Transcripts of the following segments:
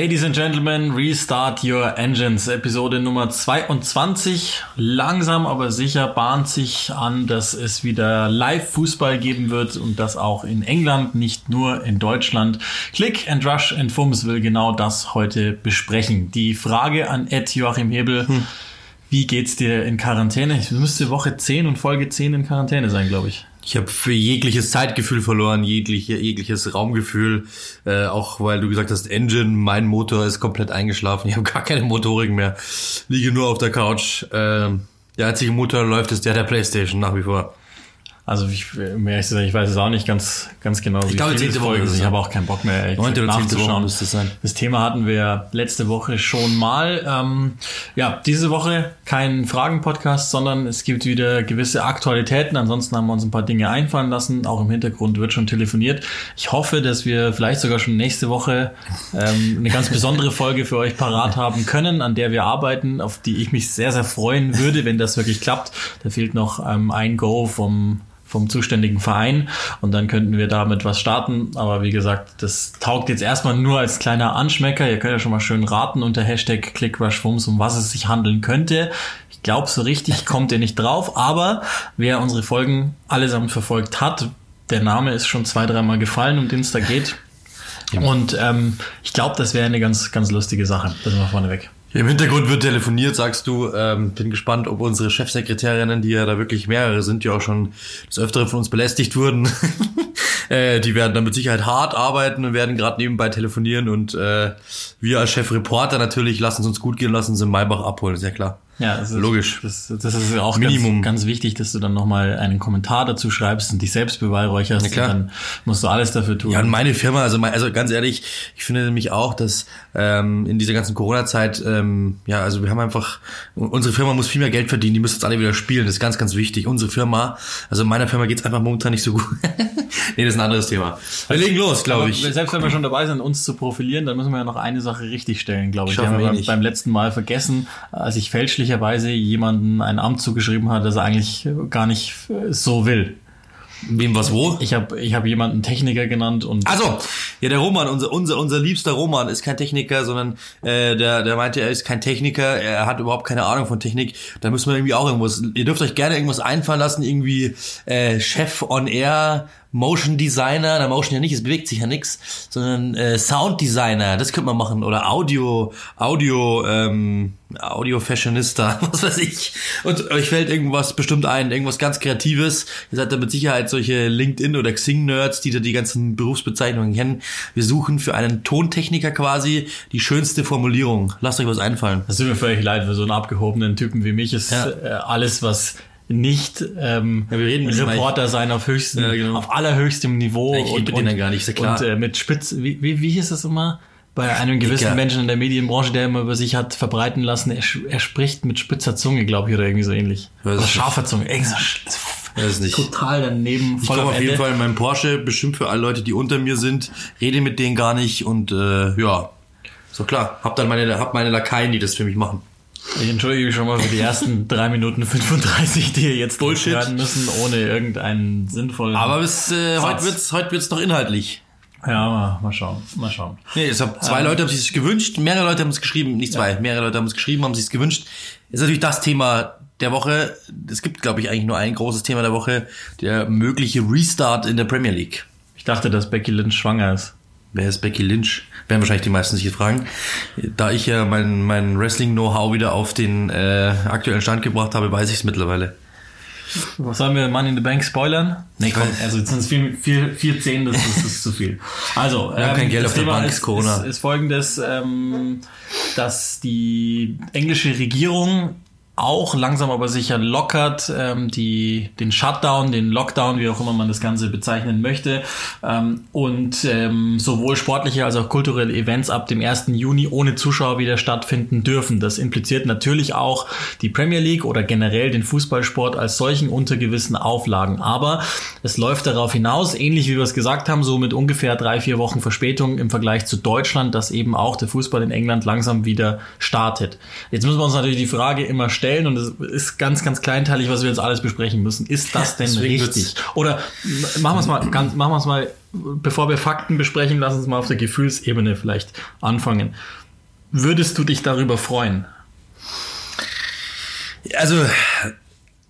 Ladies and Gentlemen, Restart Your Engines, Episode Nummer 22. Langsam aber sicher bahnt sich an, dass es wieder Live-Fußball geben wird und das auch in England, nicht nur in Deutschland. Click and Rush and Fums will genau das heute besprechen. Die Frage an Ed Joachim Hebel. Hm. Wie geht's dir in Quarantäne? Es müsste Woche 10 und Folge 10 in Quarantäne sein, glaube ich. Ich habe für jegliches Zeitgefühl verloren, jegliche, jegliches Raumgefühl. Äh, auch weil du gesagt hast, Engine, mein Motor ist komplett eingeschlafen. Ich habe gar keine Motorik mehr. Liege nur auf der Couch. Äh, der einzige Motor läuft ist der der Playstation nach wie vor. Also ich, mehr ich, ich weiß es auch nicht ganz, ganz genau, wie ich glaube, viele Folgen sind. Ich habe auch keinen Bock mehr Neunte oder zehnte Woche sein. Das Thema hatten wir letzte Woche schon mal. Ähm, ja, diese Woche kein Fragen-Podcast, sondern es gibt wieder gewisse Aktualitäten. Ansonsten haben wir uns ein paar Dinge einfallen lassen. Auch im Hintergrund wird schon telefoniert. Ich hoffe, dass wir vielleicht sogar schon nächste Woche ähm, eine ganz besondere Folge für euch parat haben können, an der wir arbeiten, auf die ich mich sehr, sehr freuen würde, wenn das wirklich klappt. Da fehlt noch ähm, ein Go vom vom zuständigen Verein und dann könnten wir damit was starten. Aber wie gesagt, das taugt jetzt erstmal nur als kleiner Anschmecker. Ihr könnt ja schon mal schön raten unter Hashtag ClickRushFums, um was es sich handeln könnte. Ich glaube, so richtig kommt ihr nicht drauf, aber wer unsere Folgen allesamt verfolgt hat, der Name ist schon zwei, dreimal gefallen, um den es da geht. Und ähm, ich glaube, das wäre eine ganz, ganz lustige Sache. Das mal vorneweg. Im Hintergrund wird telefoniert, sagst du. Ähm, bin gespannt, ob unsere Chefsekretärinnen, die ja da wirklich mehrere sind, die auch schon des Öfteren von uns belästigt wurden, äh, die werden dann mit Sicherheit hart arbeiten und werden gerade nebenbei telefonieren. Und äh, wir als Chefreporter natürlich lassen es uns gut gehen, lassen sie Maybach abholen, ist ja klar. Ja, das ist, logisch. Das, das ist auch Minimum. Ganz, ganz wichtig, dass du dann nochmal einen Kommentar dazu schreibst und dich selbst beweihräucherst. Ja, klar. Dann musst du alles dafür tun. Ja, und meine Firma, also, mein, also ganz ehrlich, ich finde nämlich auch, dass ähm, in dieser ganzen Corona-Zeit, ähm, ja, also wir haben einfach, unsere Firma muss viel mehr Geld verdienen, die müssen jetzt alle wieder spielen, das ist ganz, ganz wichtig. Unsere Firma, also meiner Firma geht's einfach momentan nicht so gut. nee, das ist ein anderes Thema. Wir legen los, glaube ich. Selbst wenn wir schon dabei sind, uns zu profilieren, dann müssen wir ja noch eine Sache richtig stellen, glaube ich. Die haben wir beim, beim letzten Mal vergessen, als ich fälschlich möglicherweise jemanden ein Amt zugeschrieben hat, das er eigentlich gar nicht so will. Wem was wo? Ich habe ich hab jemanden Techniker genannt und. Also, ja, der Roman, unser, unser, unser liebster Roman ist kein Techniker, sondern äh, der, der meinte, er ist kein Techniker, er hat überhaupt keine Ahnung von Technik. Da müssen wir irgendwie auch irgendwas. Ihr dürft euch gerne irgendwas einfallen lassen, irgendwie äh, Chef on Air, Motion Designer, na Motion ja nicht, es bewegt sich ja nichts, sondern äh, Sound Designer, das könnte man machen oder Audio, Audio, ähm, Audio Fashionista, was weiß ich. Und euch fällt irgendwas bestimmt ein, irgendwas ganz Kreatives. Ihr seid da mit Sicherheit solche LinkedIn oder Xing Nerds, die da die ganzen Berufsbezeichnungen kennen. Wir suchen für einen Tontechniker quasi die schönste Formulierung. Lasst euch was einfallen. Das tut mir völlig leid für so einen abgehobenen Typen wie mich ist ja. äh, alles was nicht ähm, ja, Reporter sein auf höchstem, ja, genau. auf allerhöchstem Niveau ja, ich und, und, gar nicht, ist klar. und äh, mit Spitz, wie, wie, wie hieß das immer? Bei einem gewissen Dicker. Menschen in der Medienbranche, der immer über sich hat verbreiten lassen, er, er spricht mit spitzer Zunge, glaube ich, oder irgendwie so ähnlich. Oder scharfer Zunge. Irgendwie so, weiß nicht. Total daneben. Ich komme auf jeden Fall in meinem Porsche, bestimmt für alle Leute, die unter mir sind, rede mit denen gar nicht und äh, ja, so klar. Hab dann meine, hab meine Lakaien, die das für mich machen. Ich entschuldige mich schon mal für die ersten drei Minuten 35, die ihr jetzt Bullshit hören müssen, ohne irgendeinen sinnvollen. Aber bis, äh, heute wird's, heute wird's noch inhaltlich. Ja, mal, mal schauen, mal schauen. Nee, es hab, zwei ähm, Leute haben sich gewünscht, mehrere Leute haben es geschrieben, nicht zwei, ja. mehrere Leute haben es geschrieben, haben sich es gewünscht. Ist natürlich das Thema der Woche. Es gibt, glaube ich, eigentlich nur ein großes Thema der Woche, der mögliche Restart in der Premier League. Ich dachte, dass Becky Lynch schwanger ist. Wer ist Becky Lynch? Werden wahrscheinlich die meisten sich hier fragen. Da ich ja mein, mein Wrestling-Know-how wieder auf den äh, aktuellen Stand gebracht habe, weiß ich es mittlerweile. Was sollen wir Money in the Bank spoilern? Nee, komm. Also jetzt sind es vier, vier, vier Zehn, das, das ist zu viel. Also, wir ähm, kein Geld auf der Bank, ist, Corona. Ist, ist folgendes, ähm, dass die englische Regierung auch langsam aber sicher lockert, ähm, die, den Shutdown, den Lockdown, wie auch immer man das Ganze bezeichnen möchte, ähm, und ähm, sowohl sportliche als auch kulturelle Events ab dem 1. Juni ohne Zuschauer wieder stattfinden dürfen. Das impliziert natürlich auch die Premier League oder generell den Fußballsport als solchen unter gewissen Auflagen. Aber es läuft darauf hinaus, ähnlich wie wir es gesagt haben, so mit ungefähr drei, vier Wochen Verspätung im Vergleich zu Deutschland, dass eben auch der Fußball in England langsam wieder startet. Jetzt müssen wir uns natürlich die Frage immer stellen, stellen und es ist ganz, ganz kleinteilig, was wir jetzt alles besprechen müssen. Ist das denn Deswegen richtig? Oder machen wir es mal, ganz, machen wir es mal, bevor wir Fakten besprechen, lass uns mal auf der Gefühlsebene vielleicht anfangen. Würdest du dich darüber freuen? Also,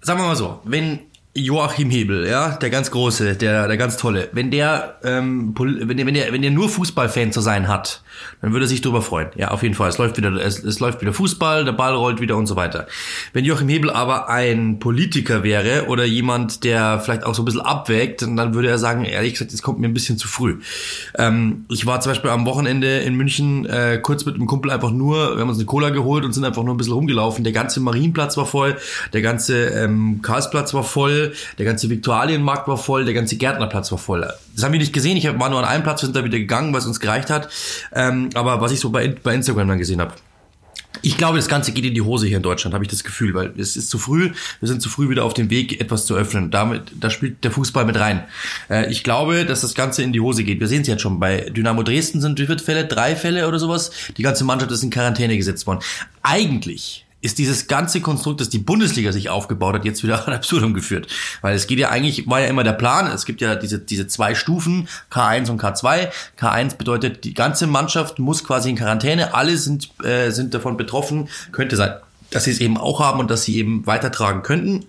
sagen wir mal so, wenn Joachim Hebel, ja, der ganz große, der, der ganz tolle, wenn der, ähm, wenn der, wenn der, wenn der nur Fußballfan zu sein hat, dann würde er sich darüber freuen. Ja, auf jeden Fall. Es läuft wieder, es, es läuft wieder Fußball, der Ball rollt wieder und so weiter. Wenn Joachim Hebel aber ein Politiker wäre oder jemand, der vielleicht auch so ein bisschen abwägt, dann würde er sagen, ehrlich gesagt, es kommt mir ein bisschen zu früh. Ähm, ich war zum Beispiel am Wochenende in München äh, kurz mit einem Kumpel einfach nur, wir haben uns eine Cola geholt und sind einfach nur ein bisschen rumgelaufen. Der ganze Marienplatz war voll, der ganze ähm, Karlsplatz war voll, der ganze Viktualienmarkt war voll, der ganze Gärtnerplatz war voll. Das haben wir nicht gesehen. Ich war nur an einem Platz, wir sind da wieder gegangen, was uns gereicht hat. Ähm, aber was ich so bei, bei Instagram dann gesehen habe. Ich glaube, das Ganze geht in die Hose hier in Deutschland, habe ich das Gefühl, weil es ist zu früh. Wir sind zu früh wieder auf dem Weg, etwas zu öffnen. Damit, da spielt der Fußball mit rein. Äh, ich glaube, dass das Ganze in die Hose geht. Wir sehen es jetzt schon. Bei Dynamo Dresden sind wie viele Fälle? Drei Fälle oder sowas. Die ganze Mannschaft ist in Quarantäne gesetzt worden. Eigentlich ist dieses ganze Konstrukt, das die Bundesliga sich aufgebaut hat, jetzt wieder an Absurdum geführt. Weil es geht ja eigentlich, war ja immer der Plan, es gibt ja diese, diese zwei Stufen, K1 und K2. K1 bedeutet, die ganze Mannschaft muss quasi in Quarantäne, alle sind, äh, sind davon betroffen, könnte sein, dass sie es eben auch haben und dass sie eben weitertragen könnten.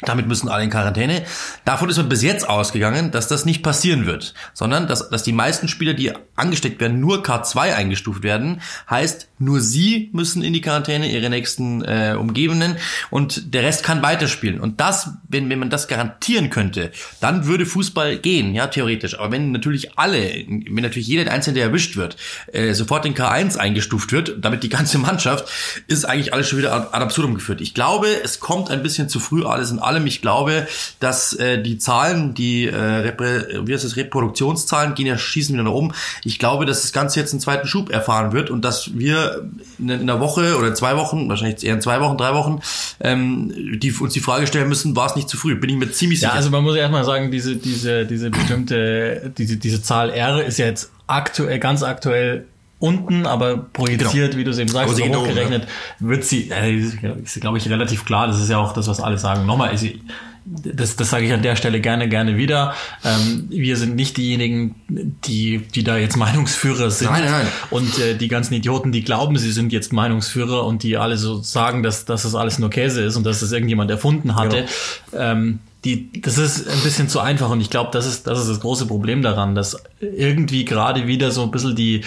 Damit müssen alle in Quarantäne. Davon ist man bis jetzt ausgegangen, dass das nicht passieren wird, sondern dass, dass die meisten Spieler, die angesteckt werden, nur K2 eingestuft werden. Heißt, nur sie müssen in die Quarantäne, ihre nächsten äh, Umgebenden und der Rest kann weiterspielen. Und das, wenn, wenn man das garantieren könnte, dann würde Fußball gehen, ja, theoretisch. Aber wenn natürlich alle, wenn natürlich jeder Einzelne, der erwischt wird, äh, sofort in K1 eingestuft wird, damit die ganze Mannschaft, ist eigentlich alles schon wieder ad absurdum geführt. Ich glaube, es kommt ein bisschen zu früh alles in allem. Ich glaube, dass äh, die Zahlen, die äh, Repre wie heißt das, Reproduktionszahlen gehen ja schießen wieder nach oben. Ich glaube, dass das Ganze jetzt einen zweiten Schub erfahren wird und dass wir in einer Woche oder zwei Wochen, wahrscheinlich eher in zwei Wochen, drei Wochen, ähm, die uns die Frage stellen müssen, war es nicht zu früh? Bin ich mir ziemlich sicher. Ja, also man muss erstmal sagen, diese, diese, diese bestimmte, diese, diese Zahl R ist ja jetzt aktuell, ganz aktuell unten, aber projiziert, genau. wie du es eben sagst, so hochgerechnet, ja. wird sie, äh, ist, glaube ich, relativ klar. Das ist ja auch das, was alle sagen. Nochmal, ist sie, das, das sage ich an der Stelle gerne, gerne wieder. Ähm, wir sind nicht diejenigen, die, die da jetzt Meinungsführer sind. Nein, nein. Und äh, die ganzen Idioten, die glauben, sie sind jetzt Meinungsführer und die alle so sagen, dass, dass das alles nur Käse ist und dass das irgendjemand erfunden hatte. Genau. Ähm, die, das ist ein bisschen zu einfach und ich glaube, das ist, das ist das große Problem daran, dass irgendwie gerade wieder so ein bisschen die,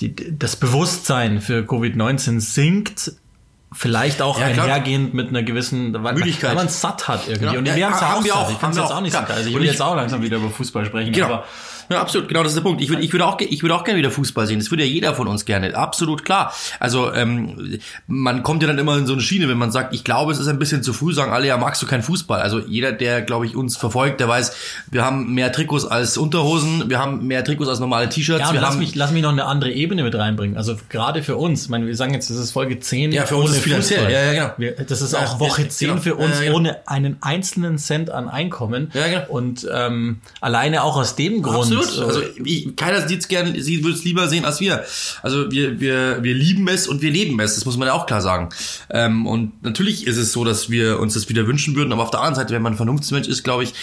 die, das Bewusstsein für Covid-19 sinkt, vielleicht auch ja, einhergehend mit einer gewissen Müdigkeit. Weil man es satt hat irgendwie. Genau. Und ja, wir haben es auch, auch, ich finde es jetzt auch nicht satt. Also ich will jetzt auch langsam wieder über Fußball sprechen. Genau. Aber ja, absolut, genau, das ist der Punkt. Ich würde, ich würde auch, ich würde auch gerne wieder Fußball sehen. Das würde ja jeder von uns gerne. Absolut klar. Also ähm, man kommt ja dann immer in so eine Schiene, wenn man sagt, ich glaube, es ist ein bisschen zu früh. Sagen alle, ja, magst du keinen Fußball? Also jeder, der, glaube ich, uns verfolgt, der weiß, wir haben mehr Trikots als Unterhosen, wir haben mehr Trikots als normale T-Shirts. Ja, wir lass haben, mich, lass mich noch eine andere Ebene mit reinbringen. Also gerade für uns. Ich meine, wir sagen jetzt, das ist Folge 10. Ja, für uns ist finanziell. Fußball. Ja, ja, genau. Wir, das ist ja, auch Woche 10 genau. für uns ja, genau. ohne einen einzelnen Cent an Einkommen. Ja, genau. Und ähm, alleine auch aus dem Grund. Absolut. Also ich, keiner sieht es gerne, sie würde es lieber sehen als wir. Also wir, wir, wir lieben es und wir leben es, das muss man ja auch klar sagen. Ähm, und natürlich ist es so, dass wir uns das wieder wünschen würden, aber auf der anderen Seite, wenn man ein Vernunftsmensch ist, glaube ich,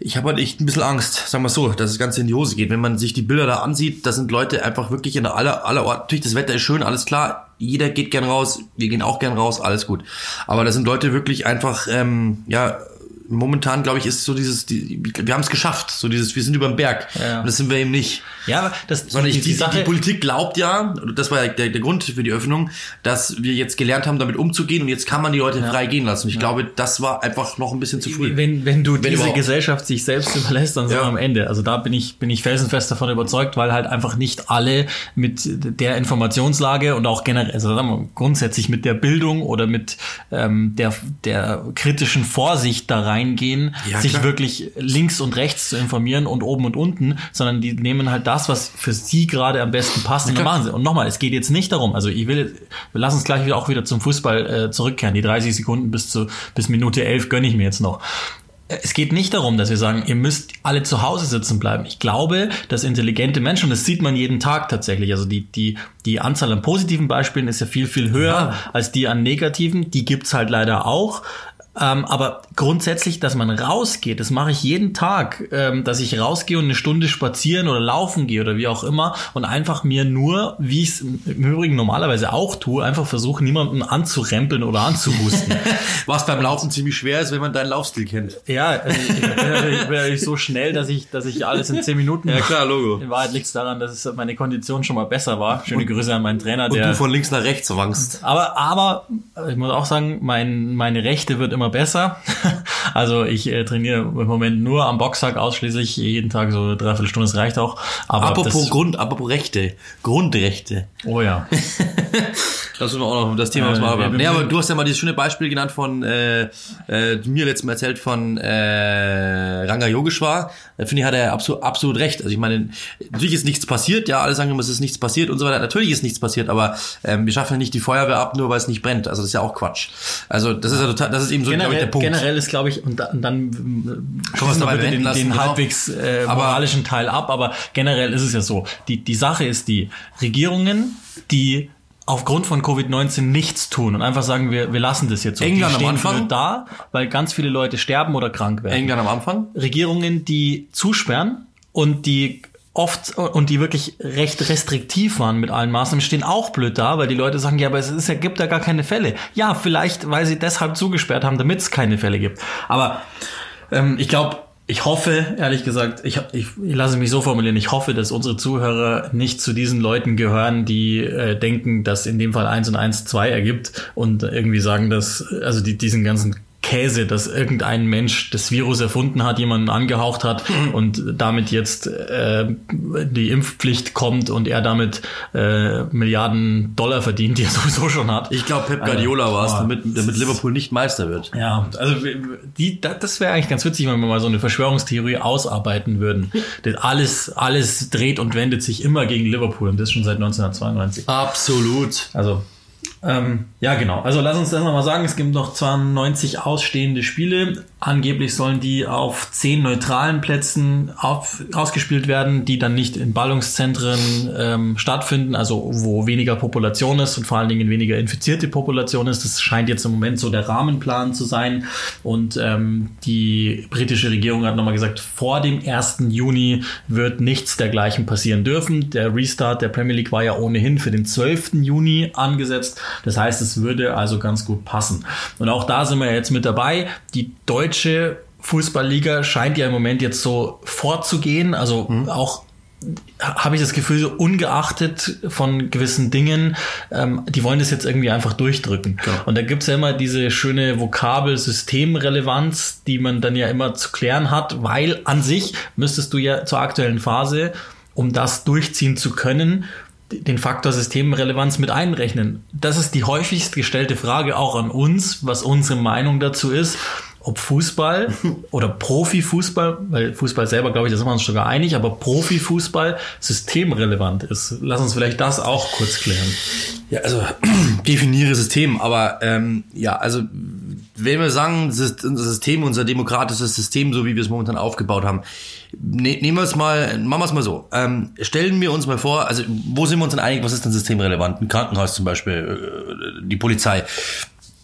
ich habe halt echt ein bisschen Angst, sagen wir so, dass das Ganze in die Hose geht. Wenn man sich die Bilder da ansieht, da sind Leute einfach wirklich in aller, aller Ort. Natürlich, das Wetter ist schön, alles klar. Jeder geht gern raus, wir gehen auch gern raus, alles gut. Aber da sind Leute wirklich einfach, ähm, ja, momentan, glaube ich, ist so dieses, die, wir haben es geschafft, so dieses, wir sind über dem Berg. Ja. Und das sind wir eben nicht. Ja, das, sondern die, die, die, Politik glaubt ja, das war ja der, der Grund für die Öffnung, dass wir jetzt gelernt haben, damit umzugehen und jetzt kann man die Leute ja. frei gehen lassen. Ich ja. glaube, das war einfach noch ein bisschen zu früh. Wenn, wenn du wenn diese überhaupt. Gesellschaft sich selbst überlässt, dann sind wir am Ende. Also da bin ich, bin ich felsenfest davon überzeugt, weil halt einfach nicht alle mit der Informationslage und auch generell, also sagen wir, grundsätzlich mit der Bildung oder mit ähm, der, der kritischen Vorsicht da reingehen, ja, sich klar. wirklich links und rechts zu informieren und oben und unten, sondern die nehmen halt das, was für sie gerade am besten passt und machen sie. Und nochmal, es geht jetzt nicht darum, also ich will, wir lassen uns gleich wieder auch wieder zum Fußball äh, zurückkehren. Die 30 Sekunden bis zu bis Minute 11 gönne ich mir jetzt noch es geht nicht darum, dass wir sagen, ihr müsst alle zu Hause sitzen bleiben. Ich glaube, dass intelligente Menschen, und das sieht man jeden Tag tatsächlich, also die, die, die Anzahl an positiven Beispielen ist ja viel, viel höher ja. als die an negativen. Die gibt's halt leider auch. Ähm, aber grundsätzlich, dass man rausgeht, das mache ich jeden Tag, ähm, dass ich rausgehe und eine Stunde spazieren oder laufen gehe oder wie auch immer und einfach mir nur, wie ich es im Übrigen normalerweise auch tue, einfach versuche, niemanden anzurempeln oder anzuhusten. Was beim Laufen ziemlich schwer ist, wenn man deinen Laufstil kennt. Ja, also ich, bin, ich bin natürlich so schnell, dass ich, dass ich alles in zehn Minuten. Ja klar, Logo. In Wahrheit liegt es daran, dass meine Kondition schon mal besser war. Schöne und, Grüße an meinen Trainer, der. Und du von links nach rechts wankst. Aber, aber ich muss auch sagen, mein, meine Rechte wird immer besser. Also ich äh, trainiere im Moment nur am Boxsack ausschließlich jeden Tag so dreiviertel Stunde, das reicht auch. Aber apropos Grund, apropos Rechte, Grundrechte. Oh ja. das ist auch noch das Thema, was wir äh, haben. Nee, aber du hast ja mal dieses schöne Beispiel genannt von äh, äh, mir letztes Mal erzählt von äh, Ranga Yogeshwar. Da finde ich, hat er absolut, absolut recht. Also ich meine, natürlich ist nichts passiert, ja, alle sagen immer, es ist nichts passiert und so weiter. Natürlich ist nichts passiert, aber ähm, wir schaffen nicht die Feuerwehr ab, nur weil es nicht brennt. Also das ist ja auch Quatsch. Also das ist ja total, das ist eben so, generell, ich, der Punkt. Generell ist, glaube ich, und dann, dann äh, wir den, lassen, den genau. halbwegs äh, moralischen aber, Teil ab, aber generell ist es ja so. Die, die Sache ist die, Regierungen, die aufgrund von Covid-19 nichts tun und einfach sagen, wir, wir lassen das jetzt so. England am Anfang da, weil ganz viele Leute sterben oder krank werden. England am Anfang? Regierungen, die zusperren und die oft und die wirklich recht restriktiv waren mit allen Maßnahmen, stehen auch blöd da, weil die Leute sagen, ja, aber es ist, gibt ja gar keine Fälle. Ja, vielleicht, weil sie deshalb zugesperrt haben, damit es keine Fälle gibt. Aber ähm, ich glaube, ich hoffe, ehrlich gesagt, ich, ich, ich lasse mich so formulieren, ich hoffe, dass unsere Zuhörer nicht zu diesen Leuten gehören, die äh, denken, dass in dem Fall eins und eins zwei ergibt und irgendwie sagen, dass, also die, diesen ganzen Käse, dass irgendein Mensch das Virus erfunden hat, jemanden angehaucht hat und damit jetzt äh, die Impfpflicht kommt und er damit äh, Milliarden Dollar verdient, die er sowieso schon hat. Ich glaube, Pep Guardiola war es, damit, damit Liverpool nicht Meister wird. Ja, also die, das wäre eigentlich ganz witzig, wenn wir mal so eine Verschwörungstheorie ausarbeiten würden. Das alles, alles dreht und wendet sich immer gegen Liverpool und das schon seit 1992. Absolut. Also ähm, ja, genau. Also lass uns das nochmal sagen. Es gibt noch 92 ausstehende Spiele. Angeblich sollen die auf zehn neutralen Plätzen auf, ausgespielt werden, die dann nicht in Ballungszentren ähm, stattfinden, also wo weniger Population ist und vor allen Dingen weniger infizierte Population ist. Das scheint jetzt im Moment so der Rahmenplan zu sein. Und ähm, die britische Regierung hat nochmal gesagt, vor dem 1. Juni wird nichts dergleichen passieren dürfen. Der Restart der Premier League war ja ohnehin für den 12. Juni angesetzt. Das heißt, es würde also ganz gut passen. Und auch da sind wir jetzt mit dabei. Die deutsche Fußballliga scheint ja im Moment jetzt so vorzugehen. Also mhm. auch habe ich das Gefühl, so ungeachtet von gewissen Dingen, ähm, die wollen das jetzt irgendwie einfach durchdrücken. Ja. Und da gibt's ja immer diese schöne Vokabel Systemrelevanz, die man dann ja immer zu klären hat, weil an sich müsstest du ja zur aktuellen Phase, um das durchziehen zu können, den Faktor Systemrelevanz mit einrechnen? Das ist die häufigst gestellte Frage auch an uns, was unsere Meinung dazu ist, ob Fußball oder Profifußball, weil Fußball selber, glaube ich, da sind wir uns sogar einig, aber Profifußball systemrelevant ist. Lass uns vielleicht das auch kurz klären. Ja, also definiere System, aber ähm, ja, also wenn wir sagen, unser System, unser demokratisches System, so wie wir es momentan aufgebaut haben, ne, nehmen wir es mal, machen wir es mal so. Ähm, stellen wir uns mal vor, also wo sind wir uns denn einig, was ist denn systemrelevant? Ein Krankenhaus zum Beispiel, äh, die Polizei.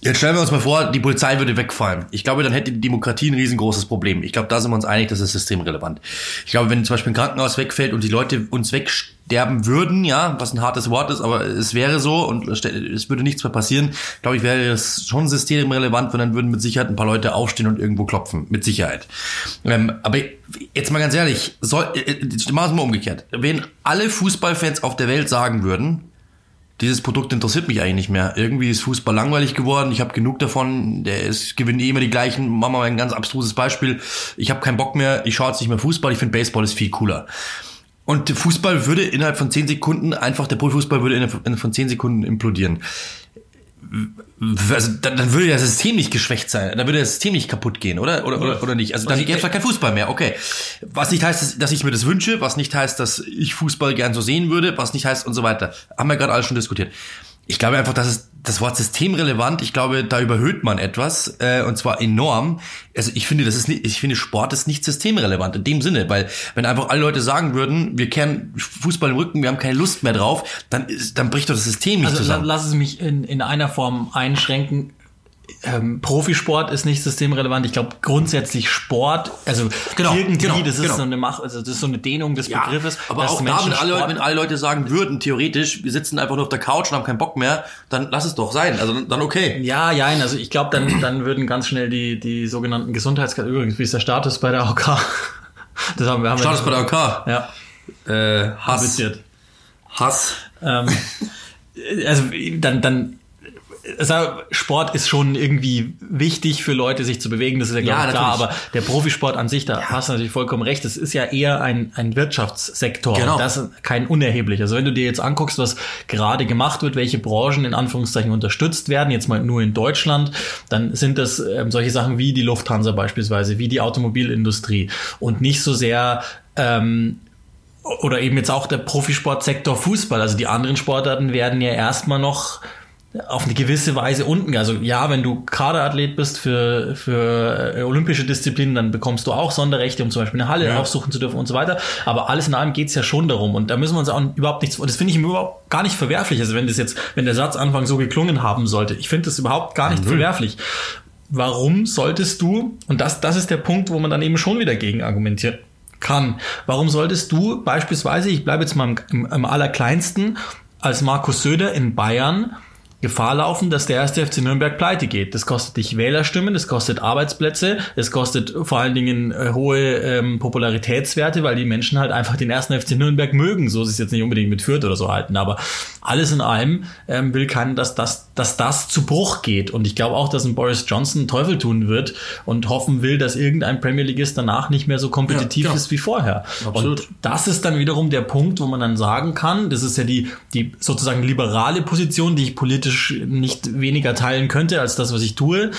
Jetzt stellen wir uns mal vor, die Polizei würde wegfallen. Ich glaube, dann hätte die Demokratie ein riesengroßes Problem. Ich glaube, da sind wir uns einig, das ist systemrelevant. Ich glaube, wenn zum Beispiel ein Krankenhaus wegfällt und die Leute uns wegsterben würden, ja, was ein hartes Wort ist, aber es wäre so und es würde nichts mehr passieren, glaube ich, wäre das schon systemrelevant, weil dann würden mit Sicherheit ein paar Leute aufstehen und irgendwo klopfen. Mit Sicherheit. Ähm, aber jetzt mal ganz ehrlich, soll, äh machen wir es mal umgekehrt. Wenn alle Fußballfans auf der Welt sagen würden, dieses Produkt interessiert mich eigentlich nicht mehr. Irgendwie ist Fußball langweilig geworden. Ich habe genug davon. Der ist, gewinnt eh immer die gleichen. Machen wir mal ein ganz abstruses Beispiel. Ich habe keinen Bock mehr. Ich schaue jetzt nicht mehr Fußball. Ich finde Baseball ist viel cooler. Und Fußball würde innerhalb von zehn Sekunden einfach, der Profifußball würde innerhalb von zehn Sekunden implodieren also dann, dann würde das System nicht geschwächt sein, dann würde das System nicht kaputt gehen, oder? Oder, oder, oder nicht? Also dann gäbe es halt kein Fußball mehr, okay. Was nicht heißt, dass ich mir das wünsche, was nicht heißt, dass ich Fußball gern so sehen würde, was nicht heißt und so weiter. Haben wir gerade alles schon diskutiert. Ich glaube einfach, dass es das Wort systemrelevant, ich glaube, da überhöht man etwas äh, und zwar enorm. Also ich finde, das ist nicht, ich finde Sport ist nicht systemrelevant in dem Sinne, weil wenn einfach alle Leute sagen würden, wir kehren Fußball im Rücken, wir haben keine Lust mehr drauf, dann ist, dann bricht doch das System nicht Also zusammen. lass es mich in, in einer Form einschränken. Ähm, Profisport ist nicht systemrelevant. Ich glaube grundsätzlich Sport, also Genau, irgendwie, genau, das ist genau. so eine Mach, also das ist so eine Dehnung des Ja, Begriffes. aber auch da, wenn alle, Sport- wenn alle Leute sagen würden, theoretisch, wir sitzen einfach nur auf der Couch und haben keinen Bock mehr, dann lass es doch sein. Also dann, okay. Ja, ja, also ich glaube, dann, dann würden ganz schnell die, die sogenannten Gesundheitskategorien, übrigens, wie ist der Status bei der OK? Das haben wir, haben Status bei wir der OK. Ja, Äh, Hass. Hass. Ähm, also dann, dann Sport ist schon irgendwie wichtig für Leute, sich zu bewegen, das ist ja, glaube Ja, ich, klar, aber der Profisport an sich, da hast du natürlich vollkommen recht, das ist ja eher ein, ein Wirtschaftssektor. Genau. Das ist kein unerheblicher. Also wenn du dir jetzt anguckst, was gerade gemacht wird, welche Branchen in Anführungszeichen unterstützt werden, jetzt mal nur in Deutschland, dann sind das ähm, solche Sachen wie die Lufthansa beispielsweise, wie die Automobilindustrie und nicht so sehr ähm, oder eben jetzt auch der Profisportsektor Fußball. Also die anderen Sportarten werden ja erstmal noch auf eine gewisse Weise unten. Also ja, wenn du Kaderathlet bist für, für äh, olympische Disziplinen, dann bekommst du auch Sonderrechte, um zum Beispiel eine Halle Ja. aufsuchen zu dürfen und so weiter. Aber alles in allem geht's ja schon darum. Und da müssen wir uns auch überhaupt nichts, und das finde ich überhaupt gar nicht verwerflich. Also wenn das jetzt, wenn der Satz Anfang so geklungen haben sollte, ich finde das überhaupt gar nicht verwerflich. Warum solltest du, und das, das ist der Punkt, wo man dann eben schon wieder gegen argumentieren kann. Warum solltest du beispielsweise, ich bleibe jetzt mal im, im allerkleinsten, als Markus Söder in Bayern Gefahr laufen, dass der erste FC Nürnberg pleite geht. Das kostet dich Wählerstimmen, das kostet Arbeitsplätze, das kostet vor allen Dingen äh, hohe ähm, Popularitätswerte, weil die Menschen halt einfach den ersten FC Nürnberg mögen. So ist es jetzt nicht unbedingt mit Fürth oder so halten, aber alles in allem ähm, will keiner, dass das, dass das zu Bruch geht. Und ich glaube auch, dass ein Boris Johnson Teufel tun wird und hoffen will, dass irgendein Premier Leagueist danach nicht mehr so kompetitiv Ja, ist wie vorher. Absolut. Und das ist dann wiederum der Punkt, wo man dann sagen kann, das ist ja die, die sozusagen liberale Position, die ich politisch nicht weniger teilen könnte als das, was ich tue.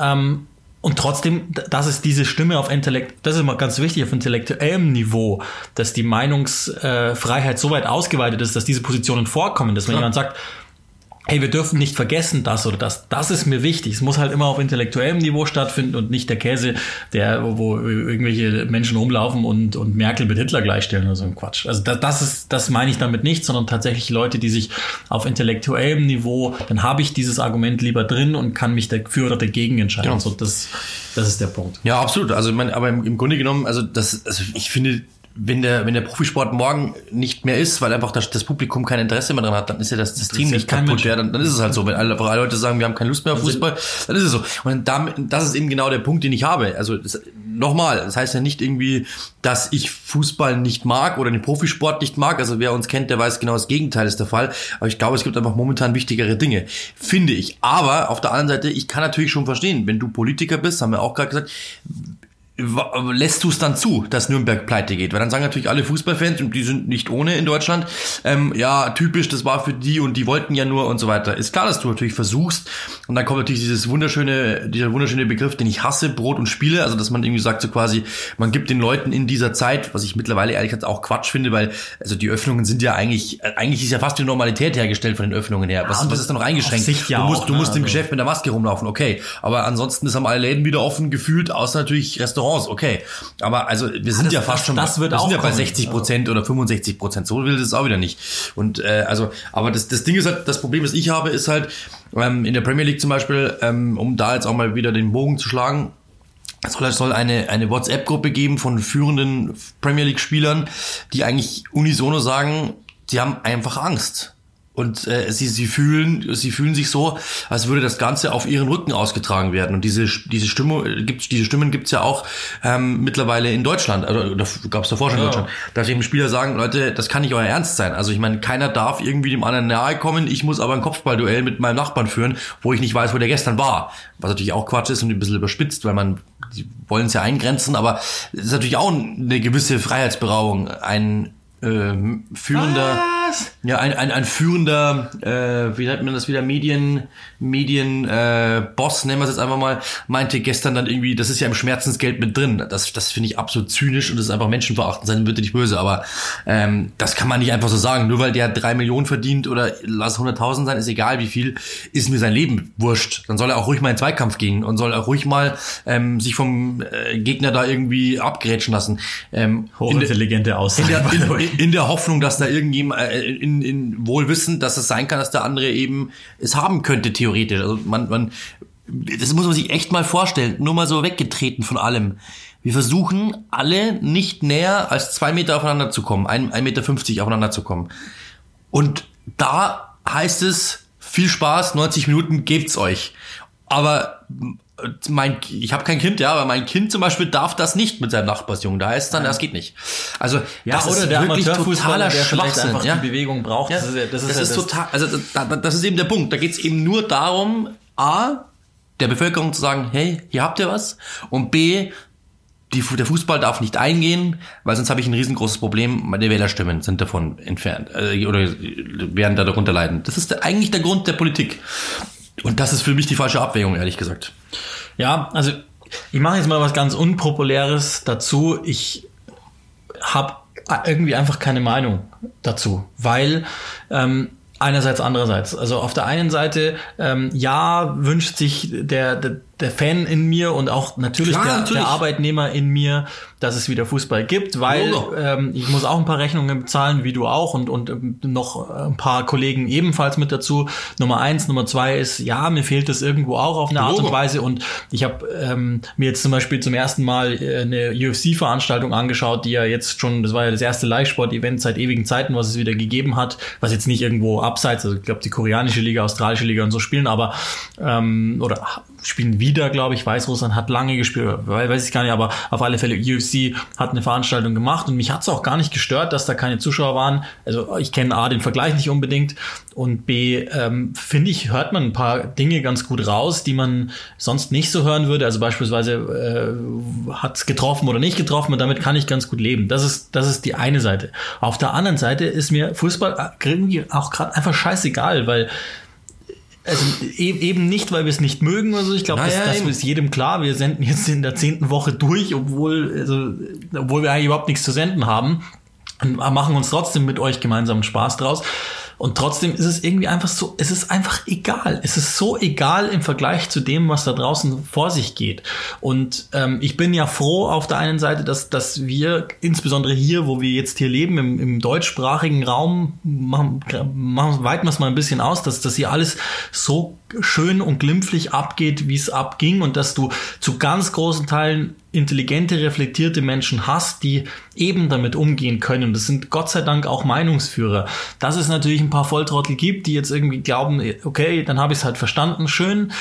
Ähm, und trotzdem, d- dass es diese Stimme auf Intellekt, das ist immer ganz wichtig, auf intellektuellem Niveau, dass die Meinungsfreiheit so weit ausgeweitet ist, dass diese Positionen vorkommen, dass wenn Klar. jemand sagt, hey, wir dürfen nicht vergessen das oder das. Das ist mir wichtig. Es muss halt immer auf intellektuellem Niveau stattfinden und nicht der Käse, der, wo, irgendwelche Menschen rumlaufen und, und Merkel mit Hitler gleichstellen oder so ein Quatsch. Also das, das ist, das meine ich damit nicht, sondern tatsächlich Leute, die sich auf intellektuellem Niveau, dann habe ich dieses Argument lieber drin und kann mich dafür oder dagegen entscheiden. Ja. So, das, das ist der Punkt. Ja, absolut. Also ich meine, aber im, im Grunde genommen, also das, also ich finde, wenn der, wenn der Profisport morgen nicht mehr ist, weil einfach das, das Publikum kein Interesse mehr dran hat, dann ist ja das System Interessiert nicht kaputt. Ja, dann, dann ist es halt so. Wenn alle, alle Leute sagen, wir haben keine Lust mehr auf Fußball, dann ist es so. Und damit, das ist eben genau der Punkt, den ich habe. Also das, nochmal, das heißt ja nicht irgendwie, dass ich Fußball nicht mag oder den Profisport nicht mag. Also wer uns kennt, der weiß genau das Gegenteil ist der Fall. Aber ich glaube, es gibt einfach momentan wichtigere Dinge, finde ich. Aber auf der anderen Seite, ich kann natürlich schon verstehen, wenn du Politiker bist, haben wir auch gerade gesagt, lässt du es dann zu, dass Nürnberg pleite geht? Weil dann sagen natürlich alle Fußballfans, und die sind nicht ohne in Deutschland, ähm, ja, typisch, das war für die und die wollten ja nur und so weiter. Ist klar, dass du natürlich versuchst, und dann kommt natürlich dieses wunderschöne, dieser wunderschöne Begriff, den ich hasse, Brot und Spiele, also dass man irgendwie sagt, so quasi, man gibt den Leuten in dieser Zeit, was ich mittlerweile ehrlich gesagt auch Quatsch finde, weil, also die Öffnungen sind ja eigentlich, äh, eigentlich ist ja fast die Normalität hergestellt von den Öffnungen her. Was, und was ist da noch eingeschränkt? ja du musst, auch, du ne? musst im Also- Geschäft mit der Maske rumlaufen, okay. Aber ansonsten ist haben alle Läden wieder offen gefühlt, außer natürlich Restaurants, okay. Aber also wir sind das- ja fast das- schon, das wird wir sind ja bei kommen. 60 Prozent oder 65 Prozent. So will es auch wieder nicht. Und äh, also, aber das, das Ding ist halt, das Problem, das ich habe, ist halt ähm, in der Premier League zum Beispiel, ähm, um da jetzt auch mal wieder den Bogen zu schlagen. Es soll- es soll eine, eine WhatsApp-Gruppe geben von führenden Premier League-Spielern, die eigentlich unisono sagen, sie haben einfach Angst. Und äh, sie, sie fühlen, sie fühlen sich so, als würde das Ganze auf ihren Rücken ausgetragen werden. Und diese diese Stimmung gibt, diese Stimmen gibt's ja auch ähm, mittlerweile in Deutschland. Also da gab es davor schon in Ja. Deutschland, dass eben Spieler sagen, Leute, das kann nicht euer Ernst sein. Also ich meine, keiner darf irgendwie dem anderen nahe kommen. Ich muss aber ein Kopfballduell mit meinem Nachbarn führen, wo ich nicht weiß, wo der gestern war. Was natürlich auch Quatsch ist und ein bisschen überspitzt, weil man die wollen es ja eingrenzen, aber es ist natürlich auch eine gewisse Freiheitsberaubung. Ein ähm, führender Was? Ja, ein, ein, ein führender, äh, wie nennt man das wieder, Medien, Medien, äh, Boss, nennen wir es jetzt einfach mal, meinte gestern dann irgendwie, das ist ja im Schmerzensgeld mit drin. Das, das finde ich absolut zynisch und das ist einfach menschenverachtend, sein bitte nicht böse, aber ähm, das kann man nicht einfach so sagen. Nur weil der drei Millionen verdient oder lass 100.000 sein, ist egal wie viel, ist mir sein Leben wurscht. Dann soll er auch ruhig mal in Zweikampf gehen und soll auch ruhig mal ähm, sich vom äh, Gegner da irgendwie abgrätschen lassen. Ähm, Hochintelligente Aussage. In der, in, in der Hoffnung, dass da irgendjemand, äh, in, in Wohlwissen, dass es sein kann, dass der andere eben es haben könnte, theoretisch. Also man, man, das muss man sich echt mal vorstellen. Nur mal so weggetreten von allem. Wir versuchen alle nicht näher als zwei Meter aufeinander zu kommen, ein, ein Meter fünfzig aufeinander zu kommen. Und da heißt es, viel Spaß, 90 Minuten gebt's euch. Aber mein, ich habe kein Kind, ja, aber mein Kind zum Beispiel darf das nicht mit seinem Nachbarsjungen. Da heißt es dann, das geht nicht. Also ja, das oder ist der wirklich totaler der Schwachsinn. einfach Ja? die Bewegung braucht. Ja, Das ist, ja- das ist, das ja ist total, also das, das ist eben der Punkt. Da geht es eben nur darum, a, der Bevölkerung zu sagen, hey, hier habt ihr was, und b, die, der Fußball darf nicht eingehen, weil sonst habe ich ein riesengroßes Problem. Meine Wählerstimmen sind davon entfernt äh, oder werden da darunter leiden. Das ist der, eigentlich der Grund der Politik. Und das ist für mich die falsche Abwägung, ehrlich gesagt. Ja, also ich mache jetzt mal was ganz Unpopuläres dazu. Ich habe irgendwie einfach keine Meinung dazu, weil ähm, einerseits, andererseits. Also auf der einen Seite, ähm, ja, wünscht sich der, der, der Fan in mir und auch natürlich, Klar, der, natürlich. der Arbeitnehmer in mir, dass es wieder Fußball gibt, weil ähm, ich muss auch ein paar Rechnungen bezahlen, wie du auch und, und ähm, noch ein paar Kollegen ebenfalls mit dazu. Nummer eins, Nummer zwei ist, ja, mir fehlt das irgendwo auch auf eine Art Logo. und Weise und ich habe ähm, mir jetzt zum Beispiel zum ersten Mal äh, eine UFC-Veranstaltung angeschaut, die ja jetzt schon, das war ja das erste Live-Sport-Event seit ewigen Zeiten, was es wieder gegeben hat, was jetzt nicht irgendwo abseits, also ich glaube die koreanische Liga, australische Liga und so spielen, aber ähm, oder spielen wieder, glaube ich, Weißrussland hat lange gespielt, weiß ich gar nicht, aber auf alle Fälle UFC hat eine Veranstaltung gemacht und mich hat es auch gar nicht gestört, dass da keine Zuschauer waren. Also ich kenne A den Vergleich nicht unbedingt und B ähm, finde ich hört man ein paar Dinge ganz gut raus, die man sonst nicht so hören würde. Also beispielsweise äh, hat es getroffen oder nicht getroffen und damit kann ich ganz gut leben. Das ist das ist die eine Seite. Auf der anderen Seite ist mir Fußball irgendwie auch gerade einfach scheißegal, weil also e- eben nicht, weil wir es nicht mögen oder so. Ich glaube, Ja, das, das ist jedem klar. Wir senden jetzt in der zehnten Woche durch, obwohl, also, obwohl wir eigentlich überhaupt nichts zu senden haben. Und machen uns trotzdem mit euch gemeinsam Spaß draus. Und trotzdem ist es irgendwie einfach so, es ist einfach egal. Es ist so egal im Vergleich zu dem, was da draußen vor sich geht. Und ähm, ich bin ja froh auf der einen Seite, dass, dass wir, insbesondere hier, wo wir jetzt hier leben, im, im deutschsprachigen Raum, machen, machen, weiten wir es mal ein bisschen aus, dass das hier alles so schön und glimpflich abgeht, wie es abging und dass du zu ganz großen Teilen intelligente, reflektierte Menschen hast, die eben damit umgehen können. Das sind Gott sei Dank auch Meinungsführer. Dass es natürlich ein paar Volltrottel gibt, die jetzt irgendwie glauben, okay, dann habe ich es halt verstanden, schön.